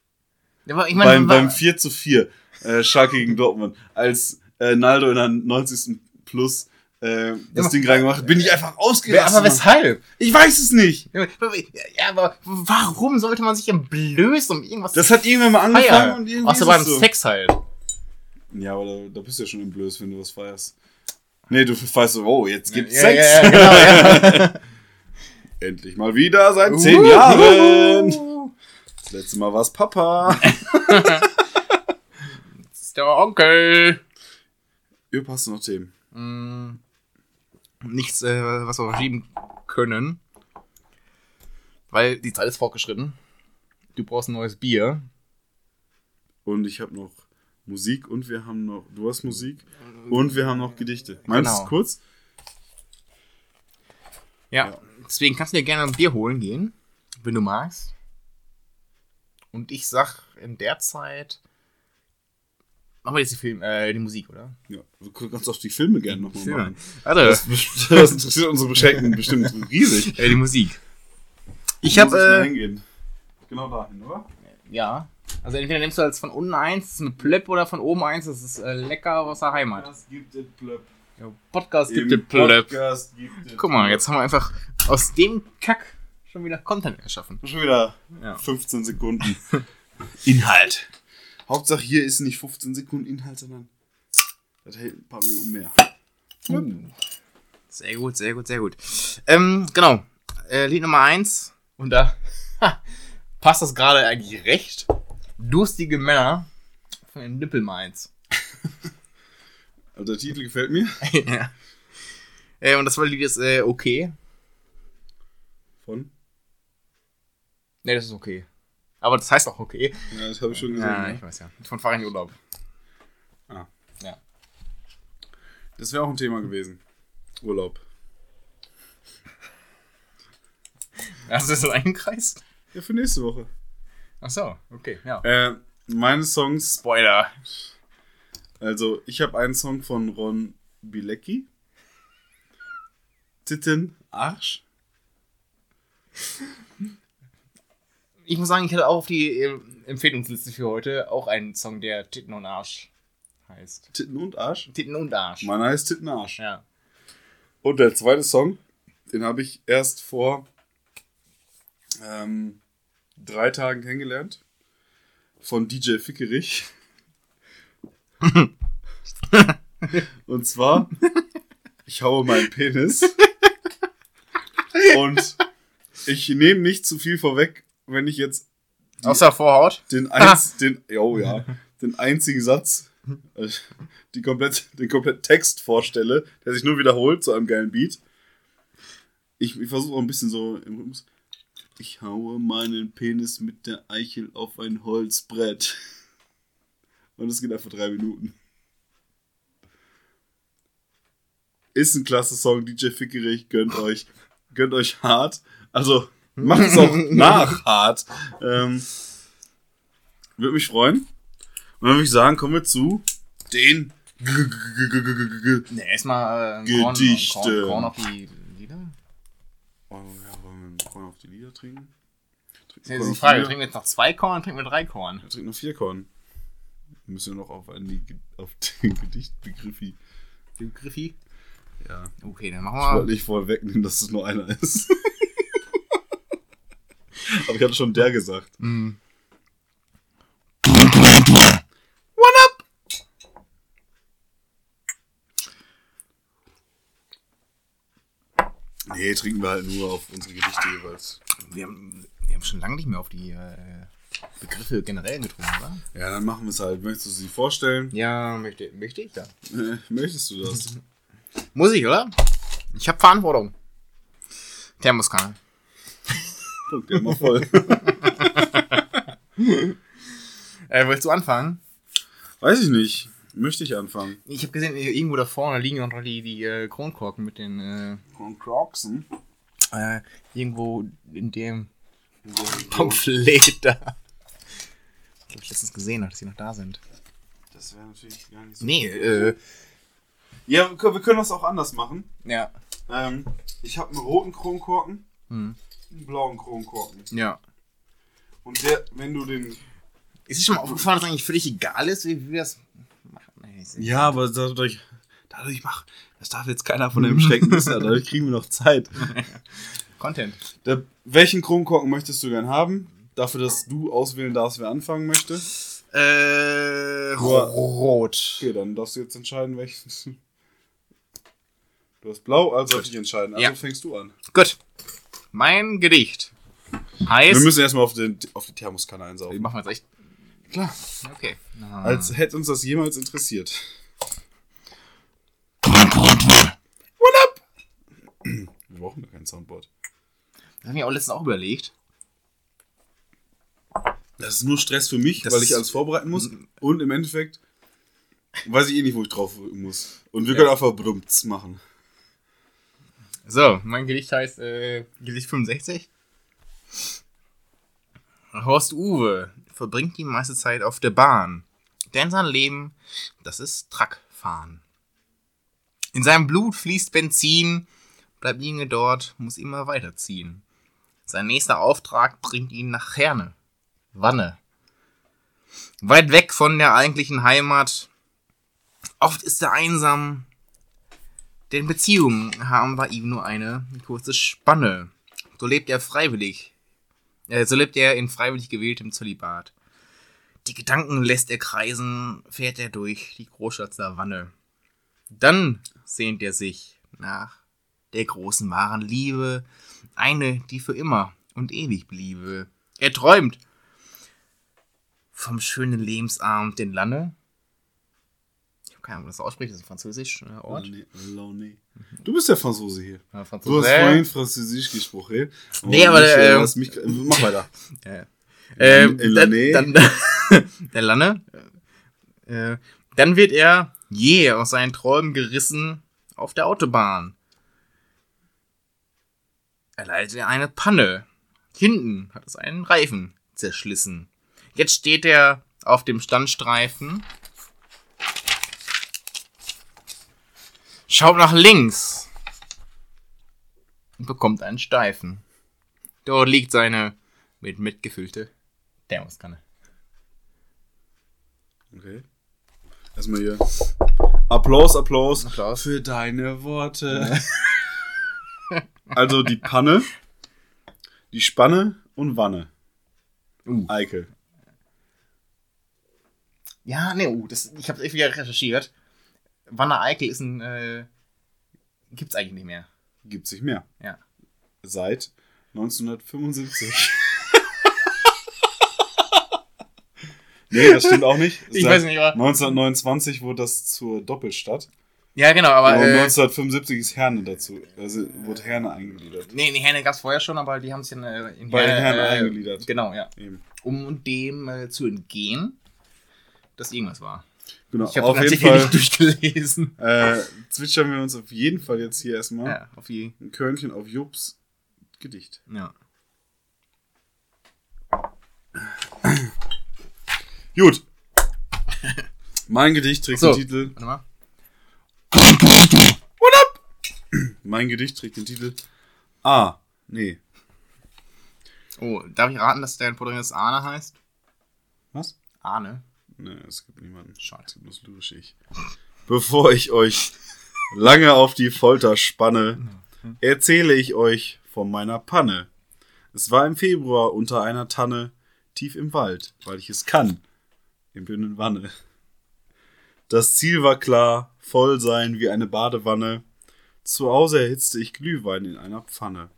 Ja, ich meine, beim, beim 4 zu 4 äh, Schalke gegen Dortmund, als äh, Naldo in der 90. Plus äh, das aber- Ding reingemacht hat, bin ich einfach ausgerastet. aber weshalb? Ich weiß es nicht. Ja, aber- ja, warum sollte man sich entblößen, um irgendwas Das hat irgendwann mal angefangen feiern? und irgendwie Außer beim so. Sex halt. Ja, aber da, da bist du ja schon im Blöß, wenn du was feierst. Nee, du feierst so, oh, jetzt gibt's ja, Sex. Ja, ja, genau, ja. [laughs] Endlich mal wieder seit zehn Jahren. Das letzte Mal war's Papa. Das [laughs] ist der Onkel. Ihr hast du noch Themen. Mm, nichts, äh, was wir verschieben können. Weil die Zeit ist fortgeschritten. Du brauchst ein neues Bier. Und ich habe noch Musik und wir haben noch, du hast Musik und wir haben noch Gedichte. Meinst du Genau. es kurz? Ja. Deswegen kannst du dir gerne ein Bier holen gehen, wenn du magst. Und ich sag in der Zeit. Machen wir jetzt die, Film, äh, die Musik, oder? Ja, du kannst auch die Filme gerne nochmal machen. Warte. Das, das interessiert unsere Beschränkten bestimmt riesig. [laughs] Äh, die Musik. Ich habe. mal Äh, hingehen. Genau dahin, oder? ja. Also entweder nimmst du als von unten eins, das ist eine Plöpp, oder von oben eins, das ist äh, lecker aus der Heimat. Das gibt es Plöpp. Ja, Podcast gibt Im es Plöpp. Podcast gibt es Guck mal, jetzt haben wir einfach aus dem Kack schon wieder Content erschaffen. Schon wieder Ja. 15 Sekunden [laughs] Inhalt. Hauptsache hier ist nicht 15 Sekunden Inhalt, sondern das hält ein paar Minuten mehr. Uh. Sehr gut, sehr gut, sehr gut. Ähm, genau. Äh, Lied Nummer eins Und da [laughs] passt das gerade eigentlich recht. Durstige Männer von den Nippelmeins. [laughs] Also der Titel gefällt mir. ja. Äh, und das war Lied ist äh, okay. Von? Ne, das ist okay. Aber das heißt auch okay. Ja, das habe ich schon Ja, gesehen. ich weiß ja. Von Farin Urlaub. Ah. Ja. Das wäre auch ein Thema gewesen. Urlaub. Hast du das eingekreist? Ja, für nächste Woche. Ach so, okay, ja. Äh, meine Songs, Spoiler. also ich habe einen Song von Ron Bilecki. Titten, Arsch. Ich muss sagen, ich hatte auch auf die äh, Empfehlungsliste für heute auch einen Song, der Titten und Arsch heißt. Titten und Arsch? Titten und Arsch. Meiner heißt Titten Arsch. Ja. Und der zweite Song, den habe ich erst vor ähm, drei Tagen kennengelernt. Von DJ Fickerich. [laughs] Und zwar, ich haue meinen Penis. [laughs] Und ich nehme nicht zu viel vorweg, wenn ich jetzt Außer Vorhaut. den, einz, den, oh ja, den einzigen Satz, äh, die komplett, den kompletten Text vorstelle, der sich nur wiederholt zu einem geilen Beat. Ich, ich versuche auch ein bisschen so im Rhythmus. Ich haue meinen Penis mit der Eichel auf ein Holzbrett. Und es geht einfach drei Minuten. Ist ein klasse Song, DJ Fickerich, gönnt euch. Gönnt euch hart. Also, macht es auch [laughs] nach hart. Ähm, würde mich freuen. Und dann würde ich sagen, kommen wir zu den Ne, erstmal äh, Korn- Gedichte. Korn, Korn auf die Lieder. Ja, wollen wir Korn auf die Lieder trinken? Das ist Korn die Frage, trinken wir jetzt noch zwei Korn oder trinken wir drei Korn? Wir trinken noch vier Korn. Wir müssen noch auf, einen, auf den Gedichtbegriffi. Den Griffi? Ja. Okay, dann machen Ich wollte wir. nicht vorwegnehmen, dass es nur einer ist. [laughs] Aber ich hatte schon der gesagt. Mm. Nee, trinken wir halt nur auf unsere Gedichte jeweils. Wir haben, wir haben schon lange nicht mehr auf die äh, Begriffe generell getrunken, oder? Ja, dann machen wir es halt. Möchtest du sie vorstellen? Ja, möchte, möchte ich ja. Äh, möchtest du das? [laughs] Muss ich, oder? Ich habe Verantwortung. Thermoskanne. Der mal voll. [laughs] Äh, willst du anfangen? Weiß ich nicht. Möchte ich anfangen? Ich habe gesehen, irgendwo da vorne liegen noch die, die äh, Kronkorken mit den äh, Croxen. äh, irgendwo in dem Pamphlet da. Ich glaube, ich letztens gesehen, habe, dass die noch da sind. Das wäre natürlich gar nicht so. Nee, äh, Ja, wir können wir können das auch anders machen. ja. Ähm, ich habe einen roten Kronkorken, Hm. Einen blauen Kronkorken. Ja. Und der, wenn du den. Ist es schon mal aufgefallen, dass eigentlich völlig egal ist, wie wir das machen? Nee, ist- Ja, aber dadurch. Dadurch mach. Das darf jetzt keiner von dem Schrecken wissen. Dadurch kriegen wir noch Zeit. [laughs] Content. Der, welchen Kronkorken möchtest du gern haben? Dafür, dass du auswählen darfst, wer anfangen möchte. Äh, rot. Okay, dann darfst du jetzt entscheiden, welches. Du hast blau, also darf ich entscheiden. Also Ja. fängst du an. Gut. Mein Gedicht Wir heißt. müssen erstmal auf, den, auf die Thermoskanne Die einsaugen. machen wir jetzt echt. Klar. Okay. Als hätte uns das jemals interessiert. Wir brauchen gar kein Soundboard. Das habe ich auch letztens auch überlegt. Das ist nur Stress für mich, Das weil ich alles vorbereiten muss. Und im Endeffekt weiß ich eh nicht, wo ich drauf muss. Und wir Ja. können einfach Bedumts machen. So, mein Gedicht heißt äh, Gedicht 65. Horst Uwe verbringt die meiste Zeit auf der Bahn. Denn sein Leben, das ist Truckfahren. In seinem Blut fließt Benzin, bleibt liegen dort, muss immer weiterziehen. Sein nächster Auftrag bringt ihn nach Herne. Wanne. Weit weg von der eigentlichen Heimat. Oft ist er einsam, denn Beziehungen haben bei ihm nur eine kurze Spanne. So lebt er freiwillig. Äh, so lebt er in freiwillig gewähltem Zölibat. Die Gedanken lässt er kreisen, fährt er durch die Großstadt Savanne. Dann sehnt er sich nach der großen wahren Liebe, eine, die für immer und ewig bliebe. Er träumt vom schönen Lebensabend in Lanne. Keine Ahnung, wie das ausspricht, das ist ein französisch äh, Ort. Launay, Launay. Du bist der Franzose hier. Äh, Du hast Franzose. vorhin Französisch gesprochen. Nee, aber, ich, äh, ähm, hast mich, mach weiter. [laughs] Ja. Ähm, dann, dann, [laughs] der Lanne. Äh, dann wird er je aus seinen Träumen gerissen auf der Autobahn. Er leidet eine Panne. Hinten hat es einen Reifen zerschlissen. Jetzt steht er auf dem Standstreifen. Schaut nach links. Und bekommt einen Steifen. Dort liegt seine Mit mitgefüllte Thermoskanne. Okay. Erstmal hier. Applaus, Applaus, Applaus. für deine Worte. [laughs] also die Panne, die Spanne und Wanne. Uh. Eike. Ja, ne, uh, das, ich habe echt wieder recherchiert. Wanne Eickel ist ein, äh, gibt's eigentlich nicht mehr. Gibt sich mehr. Ja. Seit 1975. [laughs] nee, das stimmt auch nicht. Ich Seit weiß nicht, aber- 1929 wurde das zur Doppelstadt. Ja, genau, aber, und äh, 1975 ist Herne dazu. Also wurde Herne eingegliedert. nee, die Herne gab's vorher schon, aber die haben es in, äh, in Bei Herne, Herne äh, eingegliedert. Genau, ja. Eben. Um dem äh, zu entgehen, dass irgendwas war. Genau, Ich habe auf jeden Fall nicht durchgelesen. [laughs] äh, zwitschern wir uns auf jeden Fall jetzt hier erstmal Ja, auf die, ein Körnchen auf Jobs Gedicht. ja. Gut. Mein Gedicht trägt So. den Titel. Warte mal. Mein Gedicht trägt den Titel. Ah, nee. Oh, darf ich raten, dass dein Protagonist Arne heißt? Was? Arne? Nee, es gibt niemanden. Schade. Es gibt nur das lyrische Ich. Bevor ich euch lange auf die Folter spanne, erzähle ich euch von meiner Panne. Es war im Februar unter einer Tanne, tief im Wald, weil ich es kann, im dünnen Wanne. Das Ziel war klar, voll sein wie eine Badewanne. Zu Hause erhitzte ich Glühwein in einer Pfanne.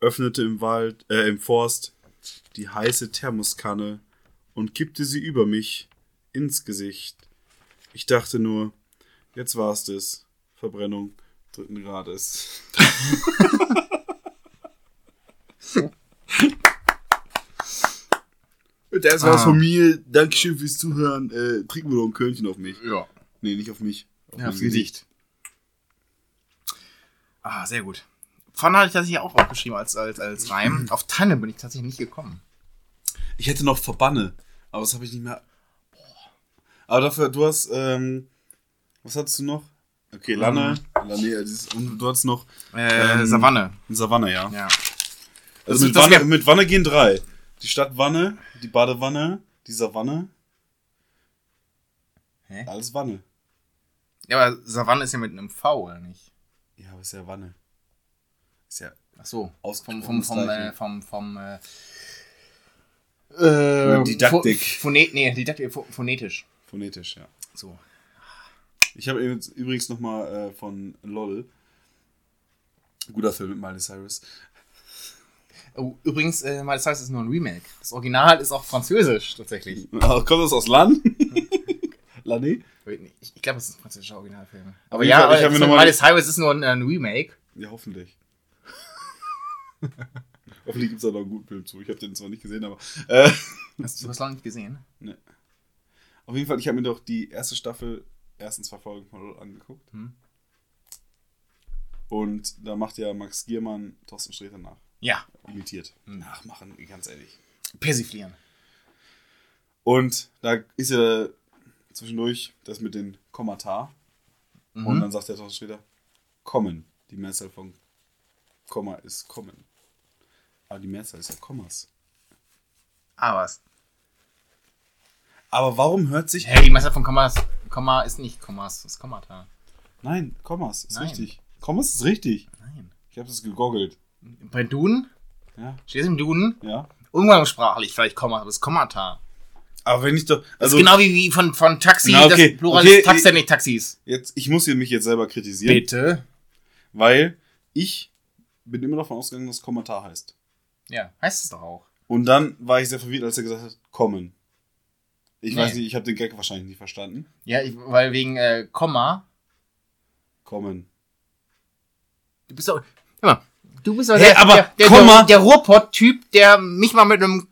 Öffnete im Wald, äh, im Forst die heiße Thermoskanne und kippte sie über mich ins Gesicht. Ich dachte nur, jetzt war's das. Verbrennung dritten Grades. [laughs] Das war's Ah. von mir. Dankeschön fürs Zuhören. Äh, trinken wir doch ein Körnchen auf mich. Ja. Nee, nicht auf mich. Auf Ja, aufs Gesicht. Ah, sehr gut. Pfanne hatte ich tatsächlich auch aufgeschrieben als, als, als Reim. [laughs] Auf Tanne bin ich tatsächlich nicht gekommen. Ich hätte noch Verbanne, aber das habe ich nicht mehr. Aber dafür, du hast, ähm, was hattest du noch? Okay, Lanne. Lanne äh, und du hattest noch Äh, Ähm, Savanne. Savanne, ja. Ja. Also mit, Wanne, mit Wanne gehen drei. Die Stadt Wanne, die Badewanne, die Savanne. Hä? Alles Wanne. Ja, aber Savanne ist ja mit einem V, oder nicht? Ja, aber ist ja Wanne. Ist ja Ach so. ausgesprochen Vom, vom, vom, äh, vom, vom, äh, äh, Didaktik. Pho- Phonet, nee, Didaktik, pho- phonetisch. phonetisch, ja. So. Ich habe übrigens nochmal äh, von LOL. Guter Film mit Miley Cyrus. Oh, übrigens, äh, heißt, es ist nur ein Remake. Das Original ist auch französisch, tatsächlich. Ah, [laughs] Kommt das aus Lan? [laughs] Lanne? Ich, ich glaube, es ist ein französischer Originalfilm. Aber ja, Fall, aber ich noch mal- Miley Cyrus ist nur ein, ein Remake. Ja, hoffentlich. [laughs] hoffentlich gibt es da noch einen guten Film zu. Ich habe den zwar nicht gesehen, aber. Äh, Hast du das lange nicht gesehen? auf jeden Fall, ich habe mir doch die erste Staffel, ersten zwei Folgen von LOL angeguckt. Hm. Und da macht ja Max Giermann Thorsten Sträter nach. Ja. Imitiert. Hm. Nachmachen, ganz ehrlich. Persiflieren. Und da ist ja zwischendurch das mit den Kommata. Mhm. Und dann sagt der Thorsten Sträter, kommen. Die Mehrzahl von Komma ist kommen. Aber die Mehrzahl ist ja Kommas. Ah, was? Aber warum hört sich. Hey, die Meister von Kommas. Komma ist nicht Kommas, das ist Kommata. Nein, Kommas ist Nein. richtig. Kommas ist richtig. Nein. Ich habe das gegoggelt. Bei Duden? Ja, Steht es im Duden? ja. Umgangssprachlich vielleicht Komma, aber das ist Kommata. Aber wenn ich doch. Das Also, ist genau wie, wie von, von Taxi, Na, okay, das Plural okay, ist Taxi, ich- nicht Taxis. jetzt, ich muss hier mich jetzt selber kritisieren. Bitte? Weil ich bin immer davon ausgegangen, dass Kommentar heißt. Ja, heißt es doch auch. Und dann war ich sehr verwirrt, als er gesagt hat, kommen. Ich Nee. weiß nicht, ich habe den Gag wahrscheinlich nicht verstanden. Ja, ich, weil wegen äh, Komma. Kommen. Du bist doch. Hör mal, du bist doch Hey, der, aber der, der, Komma- der, der Ruhrpott-Typ, der mich mal mit einem.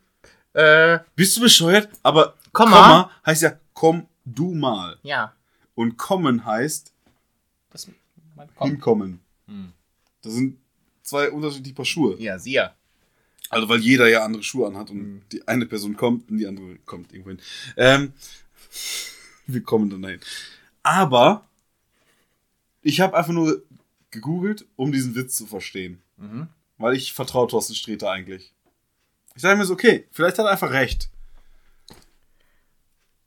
Äh, Bist du bescheuert? Aber Komma? Komma heißt ja komm du mal. ja. Und kommen heißt Das, komm. hinkommen. Hm. Das sind zwei unterschiedliche Paar Schuhe. Ja, sie ja. Also weil jeder ja andere Schuhe anhat und Mhm. die eine Person kommt und die andere kommt irgendwo hin. Ähm, wir kommen dann dahin. Aber ich habe einfach nur gegoogelt, um diesen Witz zu verstehen. Mhm. Weil ich vertraue Thorsten Sträter eigentlich. Ich sage mir so, okay, vielleicht hat er einfach recht.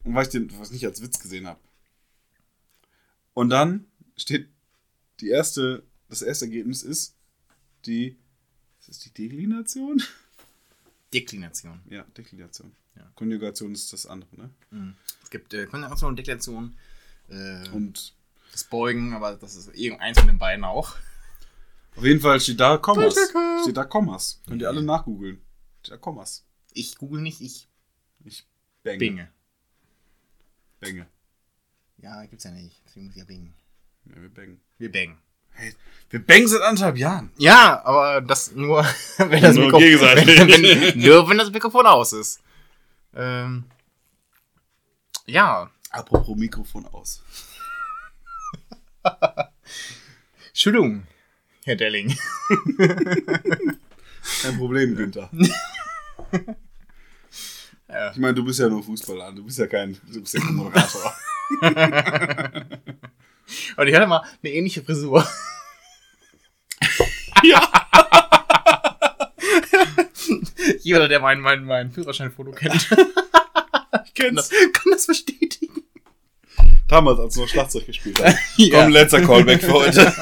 Und weil ich den was nicht als Witz gesehen habe. Und dann steht die erste, das erste Ergebnis ist die, ist das die Deklination? Deklination. Ja, Deklination. Ja. Konjugation ist das andere, ne? Es gibt äh, Konjugation und Deklination. Äh, Und das Beugen, aber das ist irgendeins von den beiden auch. auf jeden Fall steht da Kommas. Steht da Kommas. Könnt ihr alle nachgoogeln. Steht da Kommas. Ich google nicht, ich Ich bänge. binge. Bänge. Ja, gibt's ja nicht. Deswegen muss ich ja bingen. Ja, wir bängen. Wir bangen. Hey, wir bängen seit anderthalb Jahren. Ja, aber das nur, [laughs] wenn das, Nur Mikro gegenseitig. [laughs] wenn, wenn, nur wenn das Mikrofon aus ist. Ähm, ja, Apropos Mikrofon aus. [laughs] Entschuldigung, Herr Delling. Kein Problem, Günther. Ja. Ich meine, du bist ja nur Fußballer. Du bist ja kein, du bist ja kein Moderator. Und ich hatte mal eine ähnliche Frisur. [laughs] ja. [laughs] Jeder, der mein, mein, mein Führerscheinfoto kennt, [laughs] Ich kann das, kann das bestätigen. Damals, als du noch Schlagzeug gespielt hast. Ja. Komm, letzter Callback für heute.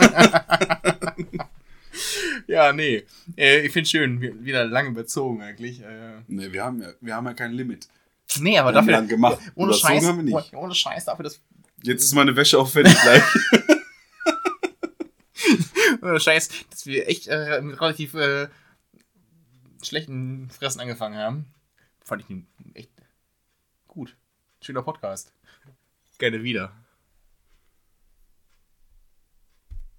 Ja, nee. Äh, ich finde schön, wie- wieder lange bezogen eigentlich. Äh, nee, wir haben ja, wir haben ja kein Limit. nee, aber dafür. lang gemacht. Ohne Überzogen Scheiß, haben wir nicht. ohne Scheiß dafür, dass Jetzt ist meine Wäsche auch fertig gleich. [laughs] ohne Scheiß, dass wir echt äh, relativ äh, schlechten Fressen angefangen haben. Fand ich echt gut. Schöner Podcast. Gerne wieder.